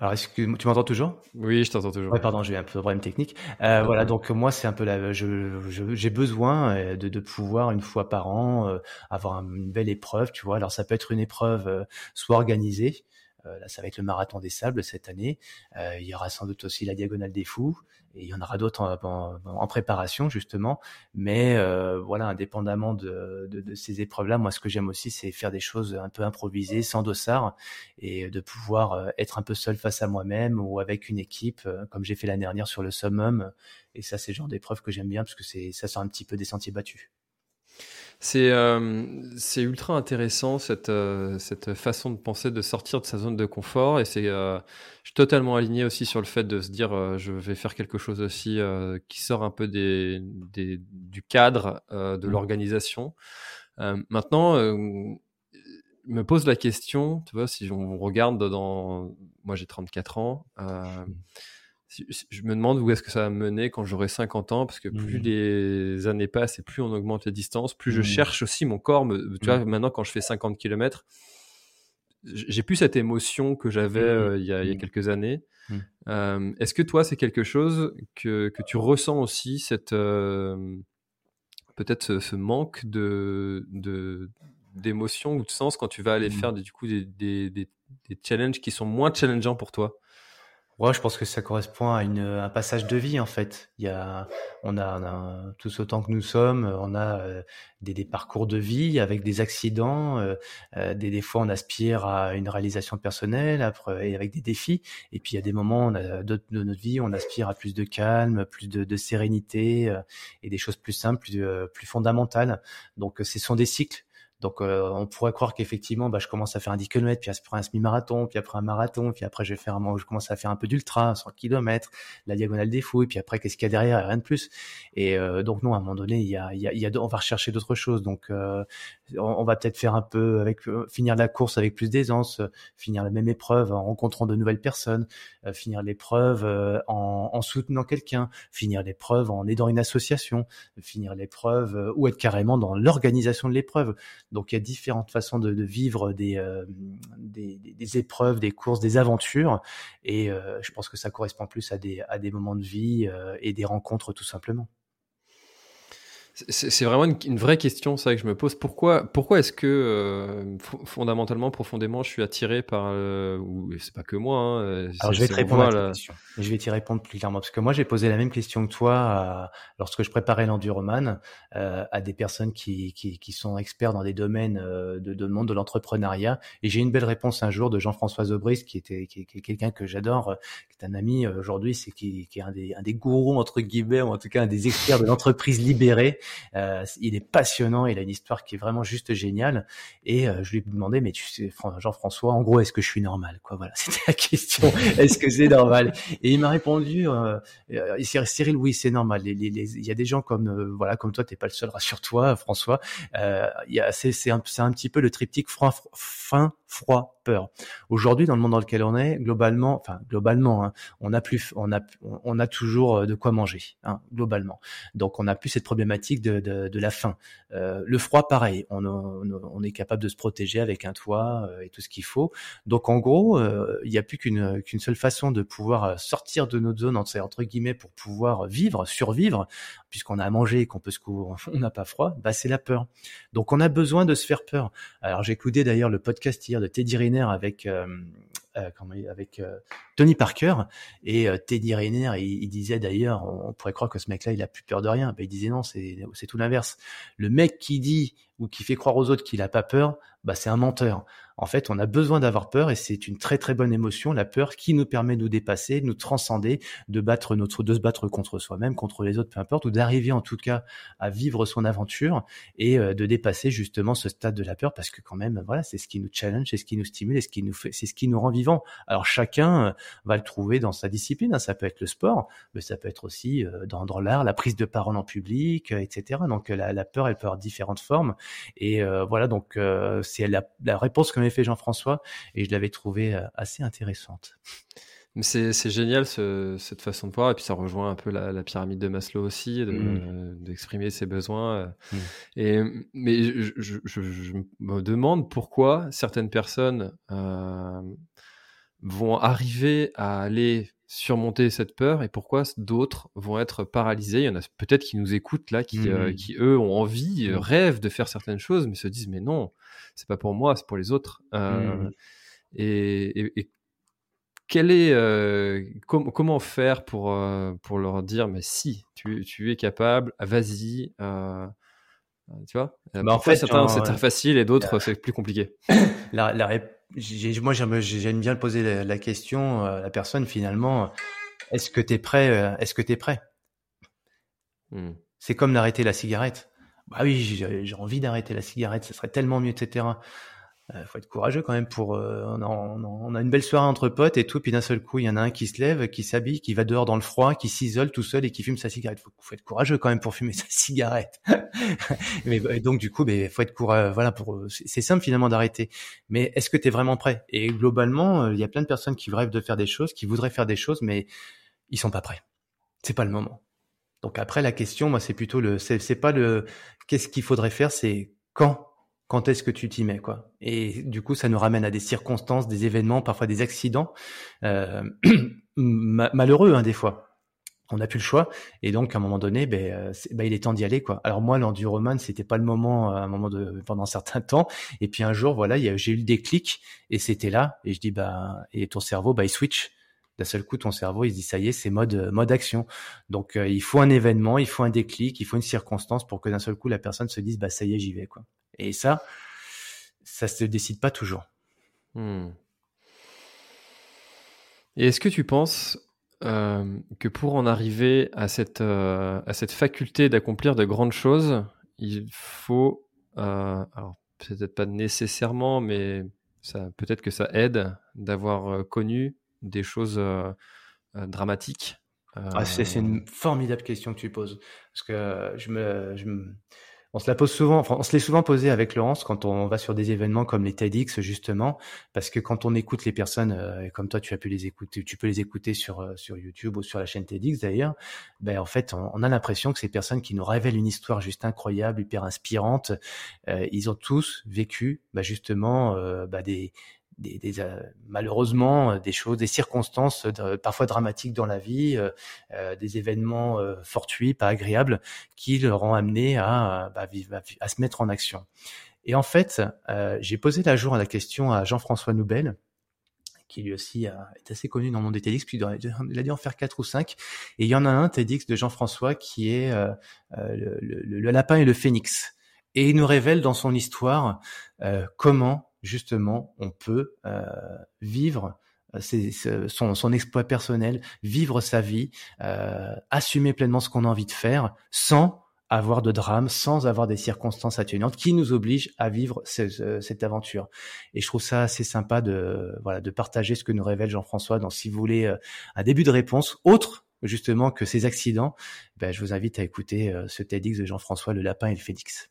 Alors, est-ce que tu m'entends toujours? Oui, je t'entends toujours. Ouais, pardon, j'ai un peu de problème technique. Euh, voilà, donc moi, c'est un peu la, je, j'ai besoin euh, de, de, pouvoir une fois par an euh, avoir une belle épreuve, tu vois. Alors, ça peut être une épreuve euh, soit organisée, là, ça va être le marathon des sables cette année. Euh, il y aura sans doute aussi la diagonale des fous et il y en aura d'autres en, préparation justement. Mais euh, voilà, indépendamment de, de, ces épreuves-là, moi, ce que j'aime aussi, c'est faire des choses un peu improvisées, sans dossard, et de pouvoir être un peu seul face à moi-même ou avec une équipe, comme j'ai fait l'année dernière sur le summum. Et ça, c'est le genre d'épreuve que j'aime bien parce que c'est ça sort un petit peu des sentiers battus. C'est euh, c'est ultra intéressant cette, euh, cette façon de penser de sortir de sa zone de confort et c'est euh, je suis totalement aligné aussi sur le fait de se dire euh, je vais faire quelque chose aussi qui sort un peu des, des du cadre de mmh. l'organisation. maintenant me pose la question, tu vois, si on regarde dans moi j'ai 34 ans mmh je me demande où est-ce que ça va mener quand j'aurai 50 ans, parce que plus mmh. les années passent et plus on augmente les distances, plus je mmh. cherche aussi mon corps. Me, tu vois, mmh. maintenant quand je fais 50 km, j'ai plus cette émotion que j'avais euh, il, y a, quelques années. Euh, est-ce que toi, c'est quelque chose que, que, tu ressens aussi, cette euh, peut-être ce, manque de, de d'émotion ou de sens quand tu vas aller faire du coup des, des, des, des challenges qui sont moins challengeants pour toi? Ouais, je pense que ça correspond à une, un passage de vie en fait. Il y a, on a, on a tous autant que nous sommes, on a euh, des, des, parcours de vie avec des accidents. Euh, euh, des, des, fois, on aspire à une réalisation personnelle après, et avec des défis. Et puis il y a des moments on a, de, de, notre vie, on aspire à plus de calme, plus de, de sérénité et des choses plus simples, plus, plus fondamentales. Donc, ce sont des cycles. Donc euh, on pourrait croire qu'effectivement, bah, je commence à faire un 10 km, puis après un semi-marathon, puis après un marathon, puis après je vais faire un, je commence à faire un peu d'ultra, 100 km, la diagonale des fous, et puis après qu'est-ce qu'il y a derrière, rien de plus. Et euh, donc non, à un moment donné, il y a, il y a, il y a on va rechercher d'autres choses. Donc euh, on, va peut-être faire un peu avec finir la course avec plus d'aisance, finir la même épreuve en rencontrant de nouvelles personnes, finir l'épreuve en, en soutenant quelqu'un, finir l'épreuve en aidant une association, finir l'épreuve ou être carrément dans l'organisation de l'épreuve. Donc il y a différentes façons de, vivre euh, des, des, épreuves, des courses, des aventures, et euh, je pense que ça correspond plus à des, à des moments de vie euh, et des rencontres tout simplement. C'est vraiment une, vraie question, ça, que je me pose. Pourquoi, pourquoi est-ce que, euh, fondamentalement, profondément, je suis attiré par, euh, ou c'est pas que moi. Hein, euh, Alors, je vais te répondre à la question. Je vais t'y répondre plus clairement, parce que moi, j'ai posé la même question que toi lorsque je préparais l'enduroman euh, à des personnes qui, qui, qui, sont experts dans des domaines de, de monde de l'entrepreneuriat, et j'ai une belle réponse un jour de Jean-François Zobris, qui était, qui, est quelqu'un que j'adore, qui est un ami aujourd'hui, c'est qui, qui est un des, un des gourous entre guillemets, ou en tout cas un des experts de l'entreprise libérée. Euh, il est passionnant, il a une histoire qui est vraiment juste géniale. Et euh, je lui ai demandé, mais tu sais, Jean-François, en gros, est-ce que je suis normal Quoi, voilà, c'était la question. est-ce que c'est normal? Et il m'a répondu, euh, Cyril, oui, c'est normal. Il y a des gens comme voilà, comme toi, t'es pas le seul, rassure-toi, François. a, c'est, un, un petit peu le triptyque fin, froid, Aujourd'hui, dans le monde dans lequel on est, globalement, enfin globalement, hein, on a plus, on a, on a toujours euh, de quoi manger, hein, globalement. Donc on n'a plus cette problématique de, la faim. Euh, le froid, pareil, on, est capable de se protéger avec un toit euh, et tout ce qu'il faut. Donc en gros, il n'y a plus qu'une seule façon de pouvoir sortir de notre zone entre guillemets pour pouvoir vivre, survivre, puisqu'on a à manger et qu'on peut se couvrir, on n'a pas froid, bah c'est la peur. Donc on a besoin de se faire peur. Alors j'ai écouté d'ailleurs le podcast hier de Teddy Riner avec euh, euh, avec euh, Tony Parker et Teddy Riner, il, disait d'ailleurs, on, pourrait croire que ce mec-là il a plus peur de rien, bah, il disait non, c'est tout l'inverse. Le mec qui dit ou qui fait croire aux autres qu'il a pas peur, bah c'est un menteur. En fait, on a besoin d'avoir peur et c'est une très très bonne émotion, la peur qui nous permet de nous dépasser, de nous transcender, de battre notre, de se battre contre soi-même, contre les autres, peu importe, ou d'arriver en tout cas à vivre son aventure et euh, de dépasser justement ce stade de la peur parce que quand même, voilà, c'est ce qui nous challenge, c'est ce qui nous stimule et ce qui nous fait, c'est ce qui nous rend vivants. Alors chacun euh, va le trouver dans sa discipline. Hein. Ça peut être le sport, mais ça peut être aussi euh, dans, l'art, la prise de parole en public, etc. Donc la, peur, elle peut avoir différentes formes. Et voilà, donc c'est la, la réponse que fait Jean-François et je l'avais trouvé euh, assez intéressante. C'est, génial cette façon de voir, et puis ça rejoint un peu la, pyramide de Maslow aussi, mmh. d'exprimer ses besoins. Mmh. Et, mais je, me demande pourquoi certaines personnes euh, vont arriver à aller surmonter cette peur et pourquoi d'autres vont être paralysés. Il y en a peut-être qui nous écoutent là, qui, euh, mmh. qui eux ont envie, rêvent de faire certaines choses, mais se disent mais non, c'est pas pour moi, c'est pour les autres. Euh, mmh. et, quel est, euh, comment faire pour, euh, pour leur dire, mais si, tu, tu es capable, vas-y, tu vois? Bah, En fait, certains, c'est très facile et d'autres, c'est plus compliqué. La, la moi, j'aime bien poser la, question à la personne, finalement, est-ce que tu es prêt Est-ce que tu es prêt? Mmh. C'est comme d'arrêter la cigarette bah oui, j'ai envie d'arrêter la cigarette, ce serait tellement mieux, etc. Euh, faut être courageux quand même pour. Euh, on, a, une belle soirée entre potes et tout, puis d'un seul coup, il y en a un qui se lève, qui s'habille, qui va dehors dans le froid, qui s'isole tout seul et qui fume sa cigarette. Faut, faut être courageux quand même pour fumer sa cigarette. mais donc du coup, ben faut être courageux. Voilà, pour. C'est simple finalement d'arrêter. Mais est-ce que tu es vraiment prêt? Et globalement, euh, il y a plein de personnes qui rêvent de faire des choses, qui voudraient faire des choses, mais ils sont pas prêts. C'est pas le moment. Donc après la question, moi c'est plutôt le, c'est pas le, qu'est-ce qu'il faudrait faire, c'est quand, quand est-ce que tu t'y mets quoi. Et du coup ça nous ramène à des circonstances, des événements, parfois des accidents euh, malheureux hein, des fois. On n'a plus le choix et donc à un moment donné, ben, euh, ben il est temps d'y aller quoi. Alors moi l'enduroman c'était pas le moment à un moment de pendant un certain temps et puis un jour voilà j'ai eu le déclic et c'était là et je dis bah et ton cerveau bah il switch d'un seul coup, ton cerveau, il se dit, ça y est, c'est mode, euh, mode action. Donc, euh, il faut un événement, il faut un déclic, il faut une circonstance pour que d'un seul coup, la personne se dise, bah, ça y est, j'y vais, quoi. Et ça, ça se décide pas toujours. Hmm. Et est-ce que tu penses euh, que pour en arriver à cette, à cette faculté d'accomplir de grandes choses, il faut, alors peut-être pas nécessairement, mais ça, peut-être que ça aide d'avoir connu des choses euh, euh, dramatiques ah, c'est une formidable question que tu poses. Parce que je me, je me, on se la pose souvent, enfin, on se l'est souvent posé avec Laurence quand on va sur des événements comme les TEDx justement, parce que quand on écoute les personnes, euh, comme toi tu as pu les écouter, tu peux les écouter sur sur YouTube ou sur la chaîne TEDx d'ailleurs, ben en fait on, a l'impression que ces personnes qui nous révèlent une histoire juste incroyable, hyper inspirante, ils ont tous vécu ben, justement ben, des des, euh, malheureusement euh, des choses, des circonstances euh, parfois dramatiques dans la vie, des événements fortuits, pas agréables, qui leur ont amené à, bah, à, se mettre en action. Et en fait, j'ai posé la jour à la question à Jean-François Noubel, qui lui aussi est assez connu dans le monde des TEDx, puis il a dû en faire quatre ou cinq. Et il y en a un TEDx de Jean-François qui est le, le, lapin et le phénix. Et il nous révèle dans son histoire comment justement, on peut euh, vivre euh, son, son, exploit personnel, vivre sa vie, euh, assumer pleinement ce qu'on a envie de faire, sans avoir de drame, sans avoir des circonstances atténuantes qui nous obligent à vivre cette aventure. Et je trouve ça assez sympa de voilà de partager ce que nous révèle Jean-François. Donc, si vous voulez un début de réponse autre justement que ces accidents, ben, je vous invite à écouter ce TEDx de Jean-François, le lapin et le phénix.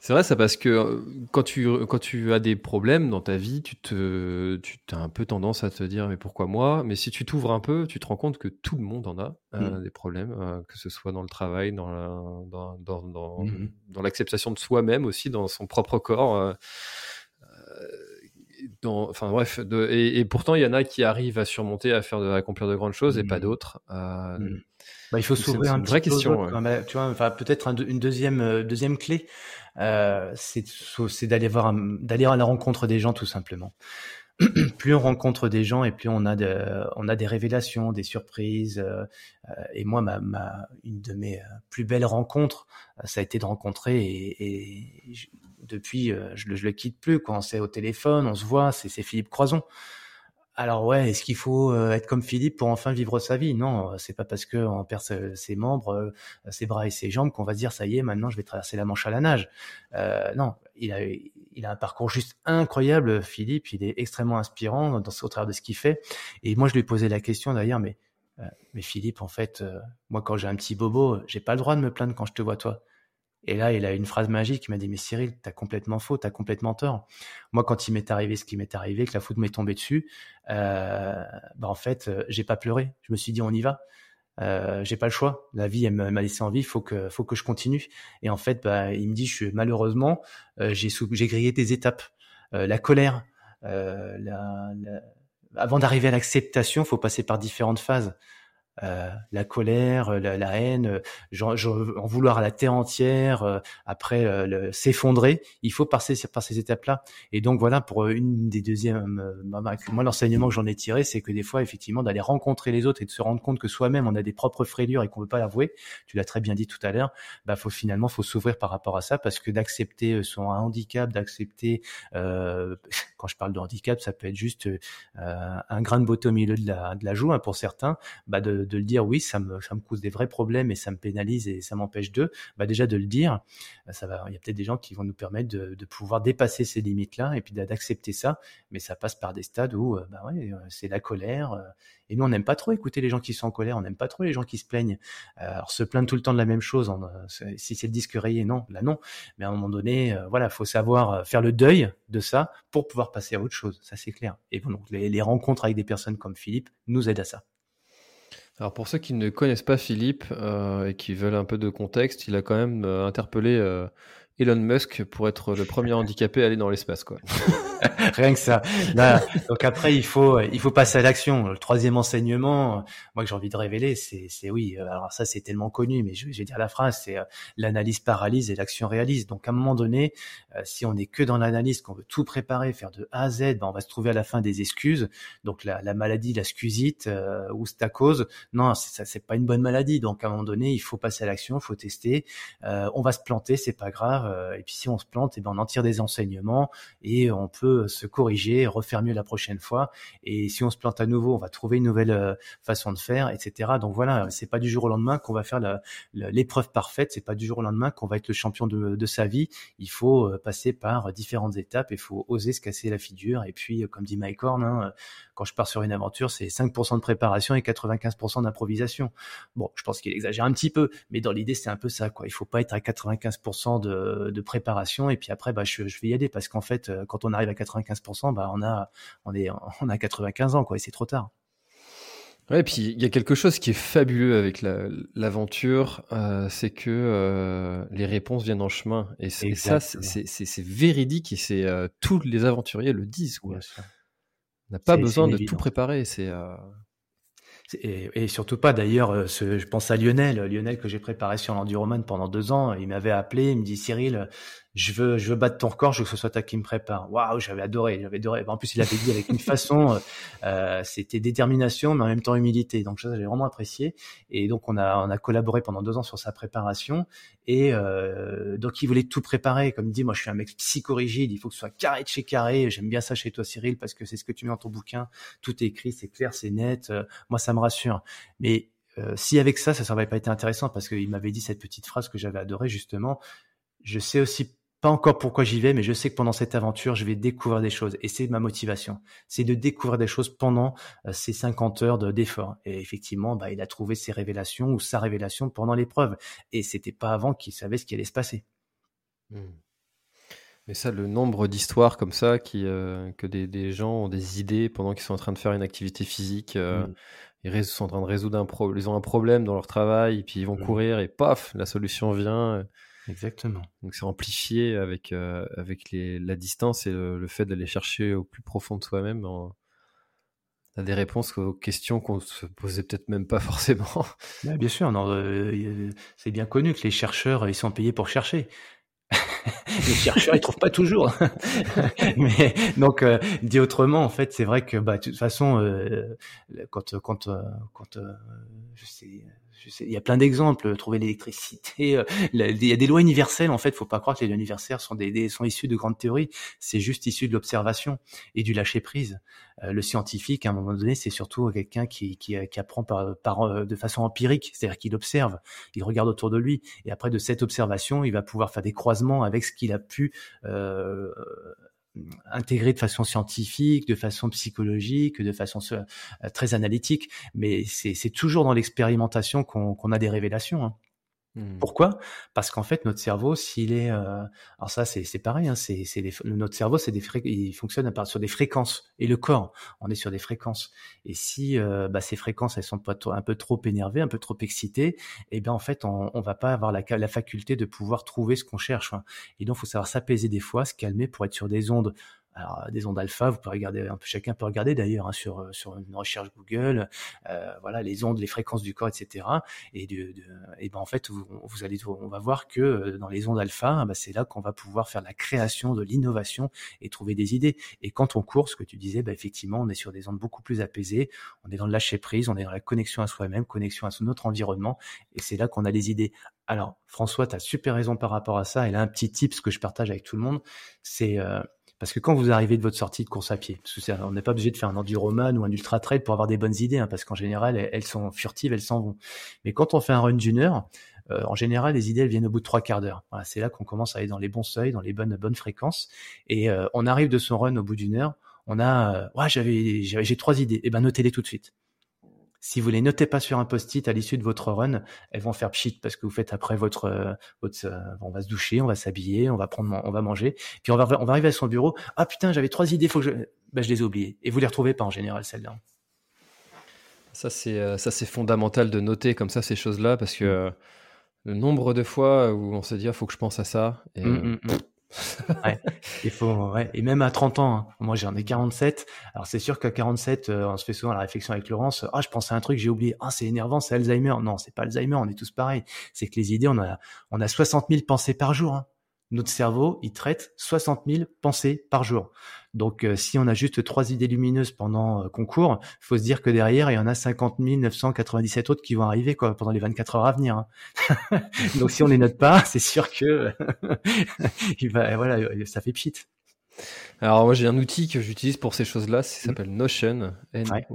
C'est vrai ça parce que euh, quand tu, quand tu as des problèmes dans ta vie, tu te, tu as un peu tendance à te dire mais pourquoi moi? Mais si tu t'ouvres un peu, tu te rends compte que tout le monde en a euh, mm. des problèmes, euh, que ce soit dans le travail, dans dans, dans, dans, mm-hmm. dans l'acceptation de soi-même aussi, dans son propre corps. Dans, enfin bref, de, et, pourtant il y en a qui arrivent à surmonter, à faire, de, à accomplir de grandes choses et pas mm. d'autres. Bah, il faut s'ouvrir un une vraie question. Tu vois, enfin peut-être une deuxième deuxième clé euh, c'est d'aller voir d'aller à la rencontre des gens tout simplement. plus on rencontre des gens et plus on a de, on a des révélations, des surprises. Euh, euh, et moi, ma, ma, une de mes plus belles rencontres, ça a été de rencontrer et, et depuis, je, je le quitte plus. Quand c'est au téléphone, on se voit, c'est Philippe Croison. Alors ouais, est-ce qu'il faut euh, être comme Philippe pour enfin vivre sa vie? Non, euh, c'est pas parce que on perd ses membres, euh, ses bras et ses jambes qu'on va se dire ça y est, maintenant je vais traverser la Manche à la nage. Euh, non, il a, il un parcours juste incroyable, Philippe. Il est extrêmement inspirant dans, au travers de ce qu'il fait. Et moi, je lui ai la question d'ailleurs, mais mais Philippe, en fait, moi quand j'ai un petit bobo, j'ai pas le droit de me plaindre quand je te vois toi. Et là, il a une phrase magique qui m'a dit, mais Cyril, t'as complètement faux, t'as complètement tort. Moi, quand il m'est arrivé ce qui m'est arrivé, que la foudre m'est tombée dessus, euh, bah en fait, euh, j'ai pas pleuré. Je me suis dit, on y va. Euh, j'ai pas le choix. La vie, elle m'a laissé en vie. Faut que, faut que je continue. Et en fait, bah, il me dit, je suis malheureusement, euh, j'ai grillé des étapes. La colère, la... avant d'arriver à l'acceptation, faut passer par différentes phases. Euh, la colère, euh, la, haine, euh, genre, en vouloir à la terre entière, après s'effondrer. Il faut passer par ces étapes-là. Et donc voilà, pour une des deuxièmes, moi l'enseignement que j'en ai tiré, c'est que des fois, effectivement, d'aller rencontrer les autres et de se rendre compte que soi-même on a des propres frayures et qu'on veut pas l'avouer. Tu l'as très bien dit tout à l'heure. Bah, faut finalement, faut s'ouvrir par rapport à ça parce que d'accepter son handicap, d'accepter, euh, quand je parle de handicap, ça peut être juste un grain de beauté au milieu de la, de la joue hein, pour certains, bah de, de le dire, oui, ça me, ça me cause des vrais problèmes et ça me pénalise et ça m'empêche de, bah déjà de le dire, bah, ça va, il y a peut-être des gens qui vont nous permettre de, pouvoir dépasser ces limites-là et puis d'accepter ça, mais ça passe par des stades où, euh, bah ouais, euh, c'est la colère. Euh, et nous, on n'aime pas trop écouter les gens qui sont en colère, on n'aime pas trop les gens qui se plaignent. Alors, se plaindre tout le temps de la même chose, si c'est le disque rayé, non, là non. Mais à un moment donné, voilà, faut savoir faire le deuil de ça pour pouvoir passer à autre chose. Ça, c'est clair. Et donc, les, les rencontres avec des personnes comme Philippe nous aident à ça. Alors pour ceux qui ne connaissent pas Philippe euh, et qui veulent un peu de contexte, il a quand même euh, interpellé euh, Elon Musk pour être le premier handicapé à aller dans l'espace, quoi. Rien que ça. donc après, il faut, il faut passer à l'action. Le troisième enseignement, moi que j'ai envie de révéler, c'est, c'est oui. Alors ça, c'est tellement connu, mais je, vais dire la phrase, c'est l'analyse paralyse et l'action réalise. Donc à un moment donné, si on n'est que dans l'analyse, qu'on veut tout préparer, faire de A à Z, ben, on va se trouver à la fin des excuses. Donc la, la maladie, la scusite ou stacose, non, ça, c'est pas une bonne maladie. Donc à un moment donné, il faut passer à l'action, il faut tester. on va se planter, c'est pas grave euh, et puis si on se plante, et eh ben on en tire des enseignements et on peut se corriger, refaire mieux la prochaine fois. Et si on se plante à nouveau, on va trouver une nouvelle euh, façon de faire, etc. Donc voilà, c'est pas du jour au lendemain qu'on va faire l'épreuve parfaite. C'est pas du jour au lendemain qu'on va être le champion de, sa vie. Il faut euh, passer par différentes étapes. Il faut oser se casser la figure. Et puis, comme dit Mike Horn, hein, quand je pars sur une aventure, c'est 5% de préparation et 95% d'improvisation. Bon, je pense qu'il exagère un petit peu, mais dans l'idée, c'est un peu ça, quoi. Il faut pas être à 95% de, préparation et puis après bah je, je vais y aller parce qu'en fait euh, quand on arrive à 95% bah on a on est on a 95 ans quoi et c'est trop tard. Ouais, et puis il y a quelque chose qui est fabuleux avec l'aventure, euh, c'est que euh, les réponses viennent en chemin. Et, ça, c'est véridique et c'est tous les aventuriers le disent. Quoi. On n'a pas besoin de tout préparer. C'est et, et, surtout pas d'ailleurs, euh, je pense à Lionel, Lionel que j'ai préparé sur l'enduroman pendant deux ans. Il m'avait appelé, il me dit Cyril, je veux, je veux battre ton record, je veux que ce soit toi qui me prépare. Waouh, j'avais adoré, j'avais adoré. En plus, il avait dit avec une façon, euh, euh, c'était détermination, mais en même temps humilité. Donc ça, j'ai vraiment apprécié. Et donc on a, on a collaboré pendant deux ans sur sa préparation. Et euh, donc il voulait tout préparer. Comme il dit, moi je suis un mec psychorigide, il faut que ce soit carré de chez carré. J'aime bien ça chez toi, Cyril, parce que c'est ce que tu mets dans ton bouquin. Tout est écrit, c'est clair, c'est net. Euh, moi, ça me rassure. Mais si avec ça, ça, ça n'aurait pas été intéressant parce qu'il m'avait dit cette petite phrase que j'avais adorée justement. Je sais aussi pas encore pourquoi j'y vais, mais je sais que pendant cette aventure, je vais découvrir des choses. Et c'est ma motivation. C'est de découvrir des choses pendant euh, ces 50 heures d'effort. et effectivement, bah, il a trouvé ses révélations ou sa révélation pendant l'épreuve. Et c'était pas avant qu'il savait ce qui allait se passer. Mmh. Mais ça, le nombre d'histoires comme ça, qui, euh, que des, des, gens ont des idées pendant qu'ils sont en train de faire une activité physique, euh, mmh. ils sont en train de résoudre un problème, ils ont un problème dans leur travail, et puis ils vont mmh. courir et paf, la solution vient. Exactement. Donc c'est amplifié avec, euh, avec les, la distance et le, fait d'aller chercher au plus profond de soi-même. A des réponses aux questions qu'on se posait peut-être même pas forcément. bien sûr, c'est bien connu que les chercheurs ils sont payés pour chercher. les chercheurs ils trouvent pas toujours. Mais donc euh, dit autrement, en fait, c'est vrai que bah de toute façon, euh, quand quand euh, quand je sais il y a plein d'exemples. Trouver l'électricité, il y a des lois universelles. En fait, faut pas croire que les lois universelles sont des, sont issues de grandes théories. C'est juste issu de l'observation et du lâcher prise. le scientifique, à un moment donné, c'est surtout quelqu'un qui, qui, qui, apprend par, par, de façon empirique, c'est-à-dire qu'il observe, il regarde autour de lui, et après de cette observation, il va pouvoir faire des croisements avec ce qu'il a pu euh, intégrer de façon scientifique, de façon psychologique, de façon euh, très analytique. Mais c'est toujours dans l'expérimentation qu'on a des révélations. Hein. Mmh. Pourquoi? Parce qu'en fait, notre cerveau, s'il est, euh, alors ça, c'est pareil, hein, c'est notre cerveau, c'est des il fonctionne sur des fréquences, et le corps, on est sur des fréquences. Et si euh, bah, ces fréquences, elles sont pas un peu trop énervées, un peu trop excitées, et eh bien en fait, on, on va pas avoir la, la faculté de pouvoir trouver ce qu'on cherche. Hein. Et donc, faut savoir s'apaiser des fois, se calmer pour être sur des ondes alors, des ondes alpha, vous pouvez regarder chacun peut regarder d'ailleurs hein, sur euh, sur une recherche Google, euh, voilà les ondes, les fréquences du corps, etc. Et ben en fait vous, allez, on va voir que euh, dans les ondes alpha, ben c'est là qu'on va pouvoir faire la création, de l'innovation et trouver des idées. Et quand on court, ce que tu disais, ben effectivement, on est sur des ondes beaucoup plus apaisées, on est dans le lâcher prise, on est dans la connexion à soi-même, connexion à notre environnement, et c'est là qu'on a des idées. Alors François, tu as super raison par rapport à ça. Et là, un petit tip, que je partage avec tout le monde, c'est euh, parce que quand vous arrivez de votre sortie de course à pied, parce que on n'est pas obligé de faire un enduroman ou un ultra trail pour avoir des bonnes idées, hein, parce qu'en général, elles, sont furtives, elles s'en vont. Mais quand on fait un run d'une heure, euh, en général, les idées viennent au bout de trois quarts d'heure. C'est là qu'on commence à aller dans les bons seuils, dans les bonnes bonnes fréquences, et euh, on arrive de son run au bout d'une heure. On a, euh, ouais, j'avais, j'ai trois idées. Et eh ben notez-les tout de suite. Si vous les notez pas sur un post-it à l'issue de votre run, elles vont faire pchit parce que vous faites après votre, euh, votre euh, on va se doucher, on va s'habiller, on va prendre, on va manger, puis on va, on va arriver à son bureau. Ah putain, j'avais trois idées, faut que je, ben, je les ai oubliées. Et vous les retrouvez pas en général celles-là. Ça c'est, euh, ça c'est fondamental de noter comme ça ces choses-là parce que le nombre de fois où on se dit, il ah, faut que je pense à ça. Et, mmh, mmh il faut. Et même à 30 ans, hein. moi j'en ai 47. Alors c'est sûr qu'à 47, euh, on se fait souvent la réflexion avec Laurence. Ah, je pensais à un truc, j'ai oublié. Ah, c'est énervant, c'est Alzheimer. Non, c'est pas Alzheimer, on est tous pareils. C'est que les idées, on a, on a 60 000 pensées par jour. Hein notre cerveau, il traite 60 000 pensées par jour. Donc, euh, si on a juste trois idées lumineuses pendant euh, qu'on court, faut se dire que derrière, il y en a 50 997 autres qui vont arriver quoi, pendant les 24 heures à venir. Hein. Donc, si on les note pas, c'est sûr que il va, voilà, ça fait pchit. Alors moi j'ai un outil que j'utilise pour ces choses-là, ça s'appelle Notion, N-O-T-I-O-N,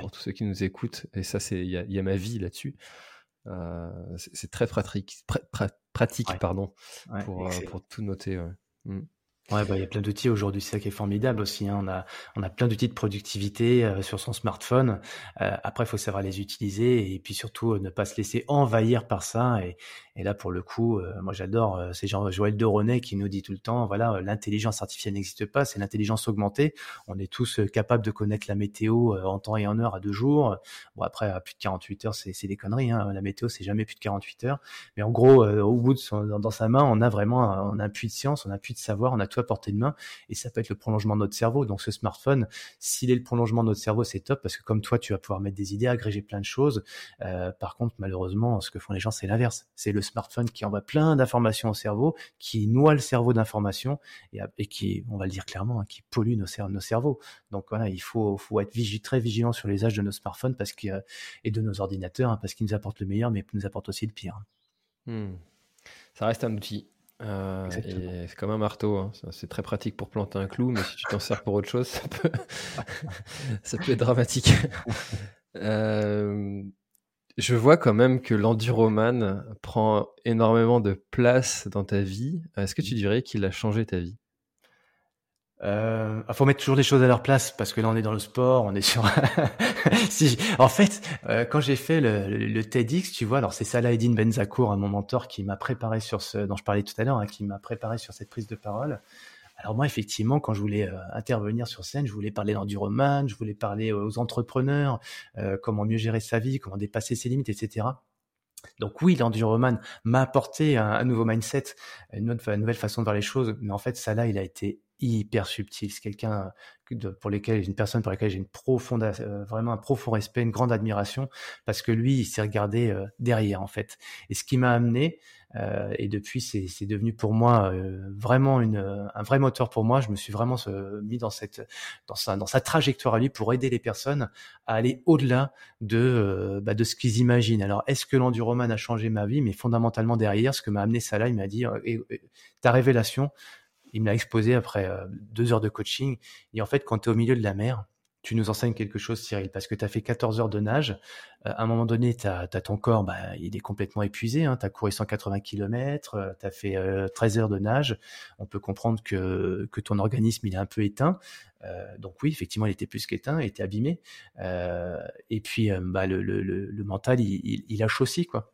pour tous ceux qui nous écoutent. Et ça, c'est il y, a ma vie là-dessus. Euh, c'est très pratique, pratique pardon, pour, euh, pour, tout noter. Ouais. Mm. Ouais, bah, il y a plein d'outils aujourd'hui, c'est ça qui est formidable aussi. Hein. On a, on a plein d'outils de productivité euh, sur son smartphone. Euh, après, il faut savoir les utiliser et puis surtout euh, ne pas se laisser envahir par ça. Et, et là, pour le coup, moi j'adore, c'est genre Joël René qui nous dit tout le temps, voilà, l'intelligence artificielle n'existe pas, c'est l'intelligence augmentée. On est tous capables de connaître la météo en temps et en heure à deux jours. Bon, après, à plus de 48 heures, c'est des conneries. Hein. La météo, c'est jamais plus de 48 heures. Mais en gros, au bout de son, dans, sa main, on a vraiment, on a un puits de science, on a un puits de savoir, on a à portée de main et ça peut être le prolongement de notre cerveau. Donc ce smartphone, s'il est le prolongement de notre cerveau, c'est top parce que comme toi, tu vas pouvoir mettre des idées, agréger plein de choses. Euh, par contre, malheureusement, ce que font les gens, c'est l'inverse. C'est le smartphone qui envoie plein d'informations au cerveau, qui noie le cerveau d'informations et, qui, on va le dire clairement, hein, qui pollue nos, cerveaux. Donc voilà, il faut, faut être très vigilant sur les âges de nos smartphones parce que, et de nos ordinateurs hein, parce qu'ils nous apportent le meilleur, mais nous apportent aussi le pire. Hmm. Ça reste un outil. Euh, c'est comme un marteau, hein. c'est très pratique pour planter un clou, mais si tu t'en sers pour autre chose, ça peut, ça peut être dramatique. euh, je vois quand même que l'enduroman prend énormément de place dans ta vie. Est-ce que tu dirais qu'il a changé ta vie? Euh, faut mettre toujours les choses à leur place parce que là on est dans le sport, on est sur. si, en fait, euh, quand j'ai fait le, le, TEDx, tu vois, alors c'est Salahedine Benzakour, mon mentor, qui m'a préparé sur ce dont je parlais tout à l'heure, hein, qui m'a préparé sur cette prise de parole. Alors moi, effectivement, quand je voulais euh, intervenir sur scène, je voulais parler d'enduroman, je voulais parler aux entrepreneurs, euh, comment mieux gérer sa vie, comment dépasser ses limites, etc. Donc oui, l'enduroman m'a apporté un, nouveau mindset, une, autre, une nouvelle façon de voir les choses, mais en fait, là, il a été hyper subtil. C'est quelqu'un pour lesquels une personne pour laquelle j'ai une profonde, euh, vraiment un profond respect, une grande admiration, parce que lui, il s'est regardé euh, derrière en fait. Et ce qui m'a amené, euh, et depuis, c'est devenu pour moi vraiment une, un vrai moteur pour moi. Je me suis vraiment mis dans cette, dans sa, dans sa trajectoire à lui pour aider les personnes à aller au-delà de, bah, de ce qu'ils imaginent. Alors, est-ce que l'enduroman a changé ma vie? Mais fondamentalement derrière, ce que m'a amené ça là, il m'a dit, ta révélation, il me l'a exposé après euh, deux heures de coaching. Et en fait, quand tu es au milieu de la mer, tu nous enseignes quelque chose, Cyril, parce que tu as fait 14 heures de nage. Euh, à un moment donné, tu as, ton corps, bah, il est complètement épuisé. Hein. Tu as couru 180 km, tu as fait 13 heures de nage. On peut comprendre que, ton organisme, il est un peu éteint. Euh, donc oui, effectivement, il était plus qu'éteint, il était abîmé. et puis, bah, le, mental, il, il, il quoi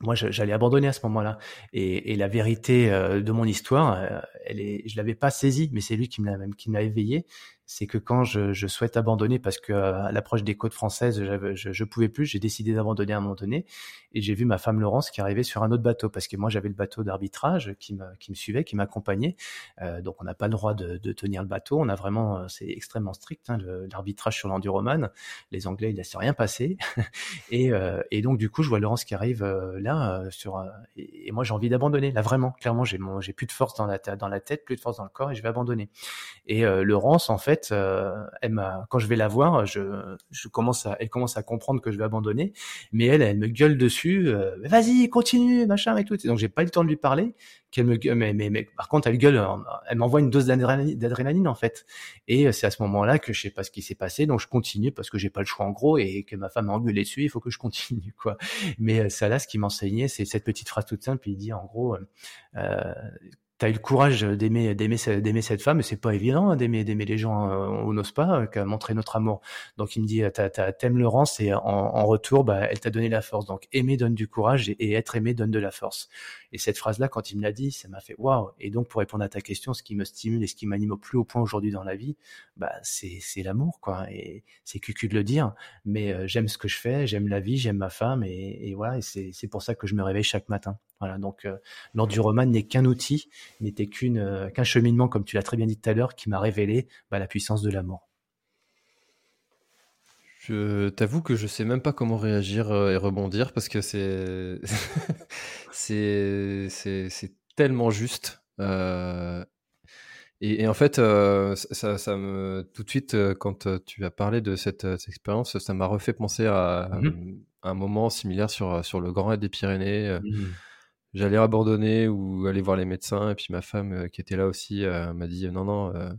moi j'allais abandonner à ce moment-là. Et, et, la vérité euh, de mon histoire euh, elle est je l'avais pas saisie mais c'est lui qui me l'a qui m'a éveillé c'est que quand je, je, souhaite abandonner parce que euh, à l'approche des côtes françaises, je, je pouvais plus, j'ai décidé d'abandonner à un moment donné et j'ai vu ma femme Laurence qui arrivait sur un autre bateau parce que moi j'avais le bateau d'arbitrage qui me, qui me suivait, qui m'accompagnait. Euh, donc on n'a pas le droit de, de, tenir le bateau, on a vraiment, euh, c'est extrêmement strict hein, l'arbitrage sur l'enduroman. Les Anglais ils laissent rien passer et, euh, et donc du coup je vois Laurence qui arrive là sur et, moi j'ai envie d'abandonner là vraiment clairement j'ai j'ai plus de force dans la dans la tête, plus de force dans le corps et je vais abandonner. Et Laurence en fait euh, elle quand je vais la voir, je, je commence à, elle commence à comprendre que je vais abandonner, mais elle, elle me gueule dessus, euh, vas-y, continue, machin et tout. donc j'ai pas eu le temps de lui parler. Qu'elle me, mais, mais, mais, par contre, elle gueule, elle m'envoie une dose d'adrénaline en fait. Et euh, c'est à ce moment-là que je sais pas ce qui s'est passé, donc je continue parce que j'ai pas le choix en gros et que ma femme m'a engueulé dessus, il faut que je continue quoi. Mais ça là, ce qui m'enseignait, c'est cette petite phrase toute simple. Il dit en gros. Euh, t'as eu le courage d'aimer d'aimer cette femme, et c'est pas évident hein, d'aimer d'aimer les gens. Euh, on n'ose pas, euh, qu'à montrer notre amour. Donc il me dit, t'aimes Laurence et en, en retour, bah, elle t'a donné la force. Donc aimer donne du courage et, être aimé donne de la force. Et cette phrase-là, quand il me l'a dit, ça m'a fait waouh. Et donc pour répondre à ta question, ce qui me stimule et ce qui m'anime au plus haut point aujourd'hui dans la vie, bah c'est l'amour quoi. Et c'est cucu de le dire, mais euh, j'aime ce que je fais, j'aime la vie, j'aime ma femme, et, voilà. Et c'est pour ça que je me réveille chaque matin. Voilà, donc euh, roman n'est qu'un outil, n'était euh, qu'un cheminement, comme tu l'as très bien dit tout à l'heure, qui m'a révélé bah, la puissance de l'amour. Je t'avoue que je sais même pas comment réagir euh, et rebondir parce que c'est c'est tellement juste. Euh, et, en fait, ça, ça, me tout de suite quand tu as parlé de cette, expérience, ça m'a refait penser à, mmh un moment similaire sur sur le Grand Raid des Pyrénées. Mmh j'allais abandonner ou aller voir les médecins. Et puis ma femme, euh, qui était là aussi, euh, m'a dit non, non, euh,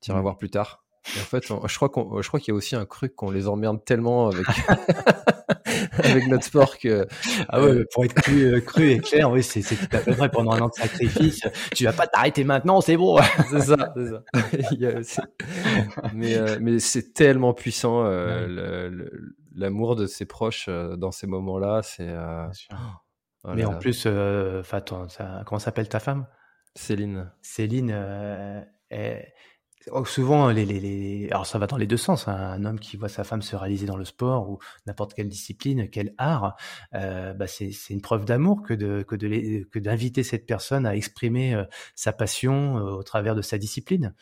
tu iras mmh. voir plus tard. Et en fait, je crois qu'on, je crois qu'il y a aussi un truc qu'on les emmerde tellement avec avec notre sport que ah ouais, pour être cru, cru et clair, oui, c'est, tout à fait vrai. Pendant un an de sacrifice, tu vas pas t'arrêter maintenant, c'est bon. c'est ça, c'est ça. mais mais c'est tellement puissant l'amour de ses proches dans ces moments-là, c'est. Mais en plus, euh, ça, comment s'appelle ta femme? Céline. Céline, euh, oh, souvent, alors ça va dans les deux sens. Hein. Un homme qui voit sa femme se réaliser dans le sport ou n'importe quelle discipline, quel art, euh, bah c'est une preuve d'amour que d'inviter cette personne à exprimer euh, sa passion euh, au travers de sa discipline.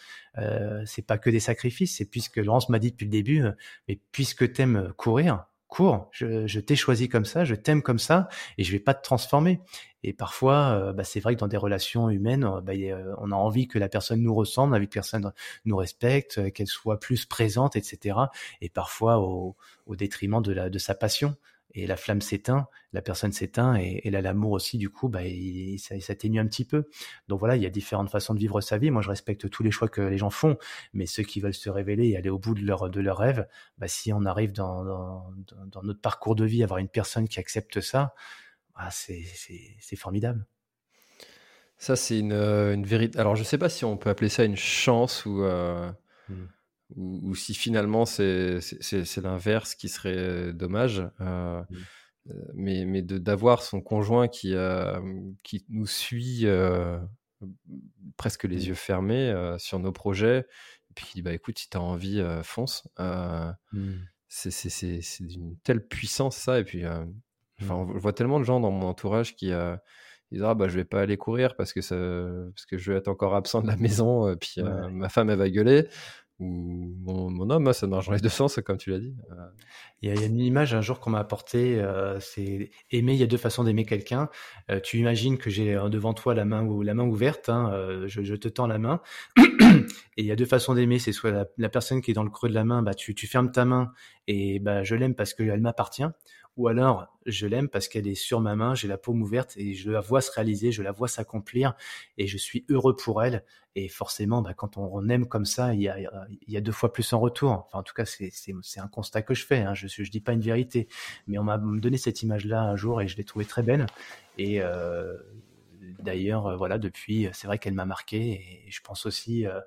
C'est pas que des sacrifices. C'est puisque Laurence m'a dit depuis le début, mais puisque t'aimes courir, cours, je, t'ai choisi comme ça, je t'aime comme ça, et je vais pas te transformer. Et parfois, euh, bah, c'est vrai que dans des relations humaines, euh, bah, on a envie que la personne nous ressemble, envie que personne nous respecte, euh, qu'elle soit plus présente, etc. Et parfois au, au détriment de, la, de sa passion et la flamme s'éteint, la personne s'éteint et, et l'amour aussi du coup bah il, ça, s'atténue un petit peu. Donc voilà, il y a différentes façons de vivre sa vie. Moi je respecte tous les choix que les gens font, mais ceux qui veulent se révéler et aller au bout de leur de leur rêve, bah si on arrive dans, dans, dans notre parcours de vie à avoir une personne qui accepte ça, bah c'est c'est formidable. Ça, c'est une, une vérité. Alors, je sais pas si on peut appeler ça une chance ou, hmm. Ou, si finalement c'est l'inverse qui serait dommage. Hmm. Mais, mais d'avoir son conjoint qui, qui nous suit presque les mmh. yeux fermés sur nos projets. Et puis il dit bah écoute, si tu as envie, fonce. Mmh. C'est d'une telle puissance ça. Et puis, mmh. on voit tellement de gens dans mon entourage qui disent ah bah je vais pas aller courir parce que ça, parce que je vais être encore absent de la maison. Puis ma femme elle va gueuler ou mon, homme, ça marche dans les deux sens, comme tu l'as dit. Euh. Il y, a, une image un jour qu'on m'a apportée, euh, c'est aimer. Il y a deux façons d'aimer quelqu'un. Euh, tu imagines que j'ai devant toi la main ou la main ouverte, hein, je, te tends la main. et il y a deux façons d'aimer. C'est soit la, personne qui est dans le creux de la main, bah tu, tu fermes ta main et bah je l'aime parce qu'elle m'appartient ou alors je l'aime parce qu'elle est sur ma main, j'ai la paume ouverte et je la vois se réaliser, je la vois s'accomplir et je suis heureux pour elle. Et forcément, bah, quand on, aime comme ça, il y, a, deux fois plus en retour. Enfin, en tout cas, c'est un constat que je fais. Hein. Je ne dis pas une vérité, mais on m'a donné cette image-là un jour et je l'ai trouvée très belle. Et euh, d'ailleurs, voilà, depuis, c'est vrai qu'elle m'a marqué et je pense aussi. Euh,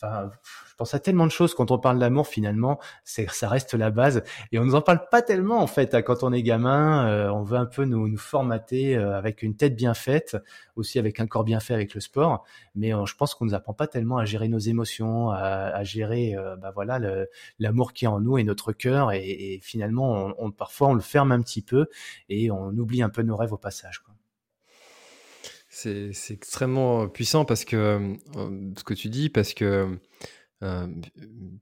Enfin, je pense à tellement de choses quand on parle d'amour finalement, c'est ça reste la base et on nous en parle pas tellement en fait hein, quand on est gamin. Euh, on veut un peu nous, nous formater euh, avec une tête bien faite, aussi avec un corps bien fait avec le sport, mais euh, je pense qu'on nous apprend pas tellement à gérer nos émotions, à, à gérer bah voilà l'amour qui est en nous et notre cœur et, et finalement on, on, parfois on le ferme un petit peu et on oublie un peu nos rêves au passage. Quoi. C'est extrêmement puissant parce que euh, ce que tu dis, parce que euh,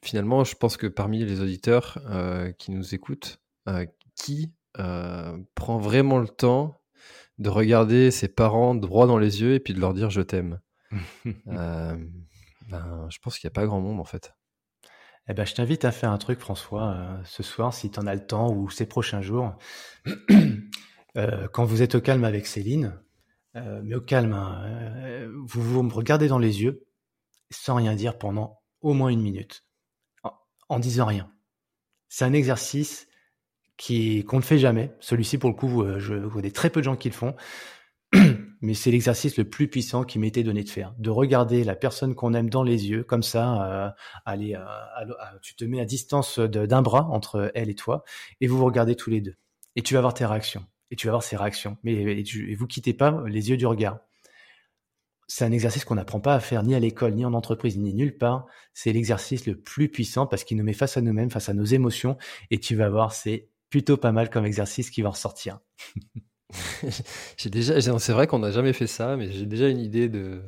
finalement, je pense que parmi les auditeurs euh, qui nous écoutent, qui prend vraiment le temps de regarder ses parents droit dans les yeux et puis de leur dire je t'aime ben, Je pense qu'il n'y a pas grand monde en fait. Eh ben, je t'invite à faire un truc, François, ce soir, si tu en as le temps ou ces prochains jours. quand vous êtes au calme avec Céline, euh, mais au calme, hein. euh, vous, vous me regardez dans les yeux sans rien dire pendant au moins une minute, en, disant rien. C'est un exercice qui qu'on ne fait jamais. Celui-ci, pour le coup, euh, je connais très peu de gens qui le font, mais c'est l'exercice le plus puissant qui m'était donné de faire, de regarder la personne qu'on aime dans les yeux, comme ça, aller, tu te mets à distance d'un bras entre elle et toi, et vous vous regardez tous les deux, et tu vas voir tes réactions et tu vas voir ses réactions. Mais et, vous quittez pas les yeux du regard. C'est un exercice qu'on n'apprend pas à faire ni à l'école, ni en entreprise, ni nulle part. C'est l'exercice le plus puissant parce qu'il nous met face à nous-mêmes, face à nos émotions. Et tu vas voir, c'est plutôt pas mal comme exercice qui va ressortir. j'ai déjà, c'est vrai qu'on n'a jamais fait ça, mais j'ai déjà une idée de,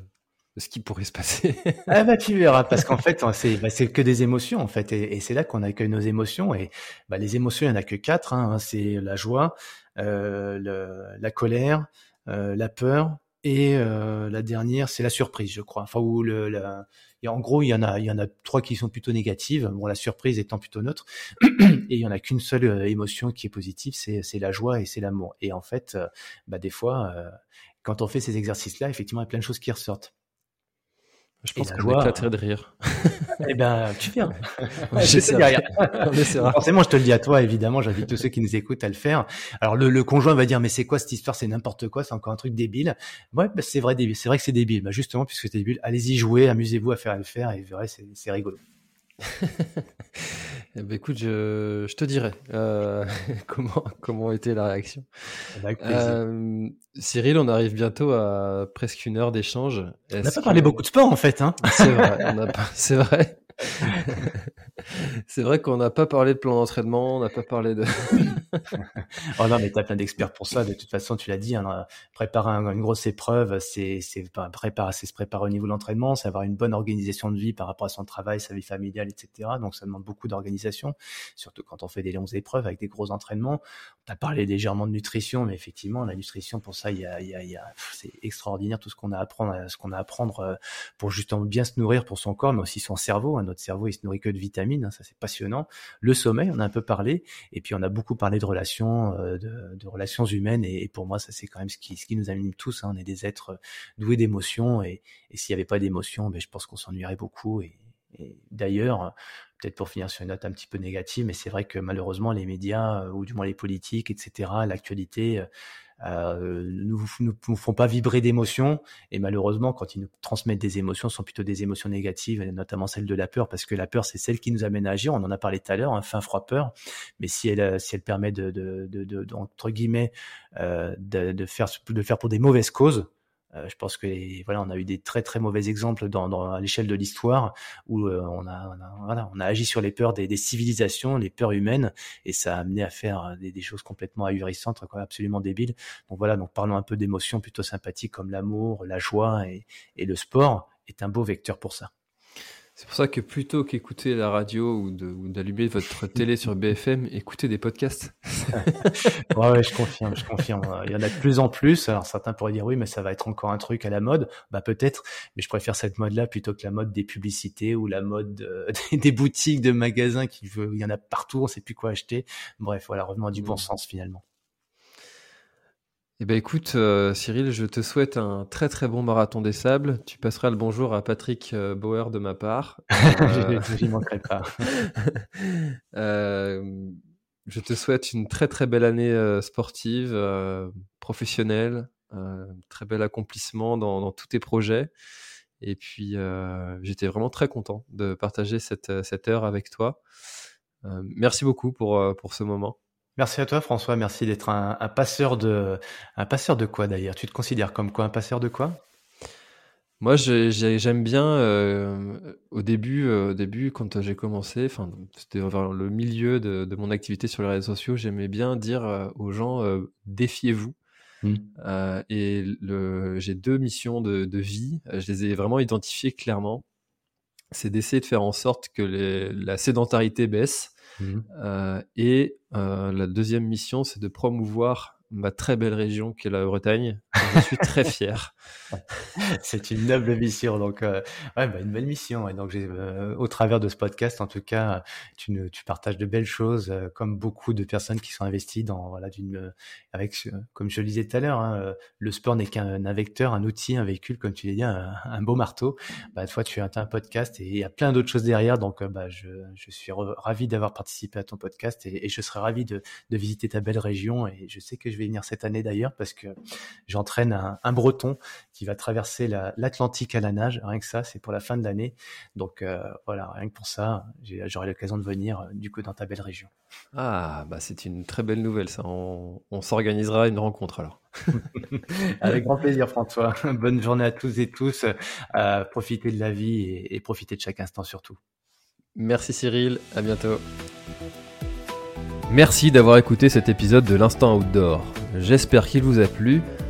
ce qui pourrait se passer. ah bah tu verras, parce qu'en fait c'est bah, c'est que des émotions en fait, et, c'est là qu'on accueille nos émotions. Et bah, les émotions, il y en a que quatre. Hein. c'est la joie, euh, la colère, euh, la peur et euh, la dernière, c'est la surprise, je crois. Enfin, où le, et en gros, il y en a, il y en a trois qui sont plutôt négatives. La surprise étant plutôt neutre, et il y en a qu'une seule émotion qui est positive, c'est c'est la joie et c'est l'amour. Et en fait, bah des fois, quand on fait ces exercices-là, effectivement, il y a plein de choses qui ressortent. Je pense qu'on éclaterait de rire. Eh ben, tu viens. Forcément, je te le dis à toi, évidemment, j'invite tous ceux qui nous écoutent à le faire. Alors, le, le conjoint va dire, mais c'est quoi cette histoire? C'est n'importe quoi, c'est encore un truc débile. Ouais, bah, c'est vrai, c'est vrai que c'est débile. Bah, justement, puisque c'est débile, allez-y jouer, amusez-vous à faire à le faire et vous verrez, c'est rigolo. Eh ben, écoute, je, je te dirai euh, comment, comment était la réaction. Euh, Cyril, on arrive bientôt à presque une heure d'échange. On n'a pas parlé beaucoup de sport en fait. Hein c'est vrai, c'est vrai. c'est vrai qu'on n'a pas parlé de plan d'entraînement, on n'a pas parlé de. oh non, mais tu as plein d'experts pour ça. De toute façon, tu l'as dit, hein, préparer une grosse épreuve, c'est se préparer au niveau de l'entraînement, c'est avoir une bonne organisation de vie par rapport à son travail, sa vie familiale, etc. Donc ça demande beaucoup d'organisation, surtout quand on fait des longues épreuves avec des gros entraînements. On a parlé légèrement de nutrition, mais effectivement, la nutrition, pour ça, c'est extraordinaire tout ce qu'on a à apprendre, ce qu'on a à apprendre euh, pour justement bien se nourrir pour son corps, mais aussi son cerveau. Hein. Notre cerveau, il se nourrit que de vitamines, hein, ça c'est passionnant. Le sommeil, on a un peu parlé, et puis on a beaucoup parlé de relations, euh, de, relations humaines, et, pour moi, ça c'est quand même ce qui, ce qui nous anime tous. Hein. On est des êtres doués d'émotions, et, s'il n'y avait pas d'émotions, ben, je pense qu'on s'ennuierait beaucoup. Et, d'ailleurs, peut-être pour finir sur une note un petit peu négative, mais c'est vrai que malheureusement les médias, ou du moins les politiques, etc., l'actualité, euh, nous, nous, nous font pas vibrer d'émotions et malheureusement quand ils nous transmettent des émotions, ce sont plutôt des émotions négatives, notamment celle de la peur, parce que la peur c'est celle qui nous amène à agir. On en a parlé tout à l'heure, un hein, fin froid peur, mais si elle si elle permet de, de, de, entre guillemets euh, de, de faire de faire pour des mauvaises causes, euh, je pense que voilà, on a eu des très très mauvais exemples dans, dans à l'échelle de l'histoire où euh, on, a, on, a, voilà, on a agi sur les peurs des, des, civilisations, les peurs humaines, et ça a amené à faire euh, des, des choses complètement ahurissantes, quoi, absolument débiles. Donc voilà, donc parlons un peu d'émotions plutôt sympathiques comme l'amour, la joie et, et le sport est un beau vecteur pour ça. C'est pour ça que plutôt qu'écouter la radio ou d'allumer votre télé sur BFM, écoutez des podcasts. ouais, ouais, je confirme, je confirme. Il y en a de plus en plus. Alors certains pourraient dire oui, mais ça va être encore un truc à la mode. Bah peut-être, mais je préfère cette mode-là plutôt que la mode des publicités ou la mode euh, des boutiques, de magasins qui veut. Il y en a partout, on sait plus quoi acheter. Bref, voilà, revenons à du bon mmh. sens finalement. Eh ben écoute, euh, Cyril, je te souhaite un très très bon marathon des sables. Tu passeras le bonjour à Patrick euh, Bauer de ma part. Euh... J'y manquerai pas. Je te souhaite une très très belle année sportive, professionnelle, très bel accomplissement dans, dans, tous tes projets. Et puis, j'étais vraiment très content de partager cette, cette heure avec toi. merci beaucoup pour, pour ce moment. Merci à toi François, merci d'être un, passeur de un passeur de quoi d'ailleurs? Tu te considères comme quoi? Un passeur de quoi? Moi j'aime bien euh, au début euh, début quand j'ai commencé, enfin c'était vers le milieu de, mon activité sur les réseaux sociaux, j'aimais bien dire euh, aux gens défiez-vous. Mmh. et j'ai deux missions de, de, vie, je les ai vraiment identifiées clairement. C'est d'essayer de faire en sorte que les, la sédentarité baisse Mmh. Euh, et euh, la deuxième mission, c'est de promouvoir ma très belle région qui est la Bretagne. Je suis très fier. c'est une noble mission, donc euh, ouais, bah, une belle mission. Et donc euh, au travers de ce podcast, en tout cas, tu, tu partages de belles choses, euh, comme beaucoup de personnes qui sont investies dans voilà d'une avec comme je le disais tout à l'heure, hein, le sport n'est qu'un un vecteur, un outil, un véhicule, comme tu l'as dit, un, beau marteau. Bah, toi, tu as un podcast et il y a plein d'autres choses derrière. Donc bah, je, je suis ravi d'avoir participé à ton podcast et, je serais ravi de, de visiter ta belle région. Et je sais que je vais venir cette année d'ailleurs parce que j'entraîne un, un, breton qui va traverser l'Atlantique à la nage. Rien que ça, c'est pour la fin de l'année. Donc euh, voilà, rien que pour ça, j'aurai l'occasion de venir euh, du coup dans ta belle région. Ah, bah c'est une très belle nouvelle ça. On, s'organisera une rencontre alors. Avec grand plaisir François. Bonne journée à tous et tous. Euh, profitez de la vie et, et profitez de chaque instant surtout. Merci Cyril, à bientôt. Merci d'avoir écouté cet épisode de l'Instant Outdoor. J'espère qu'il vous a plu.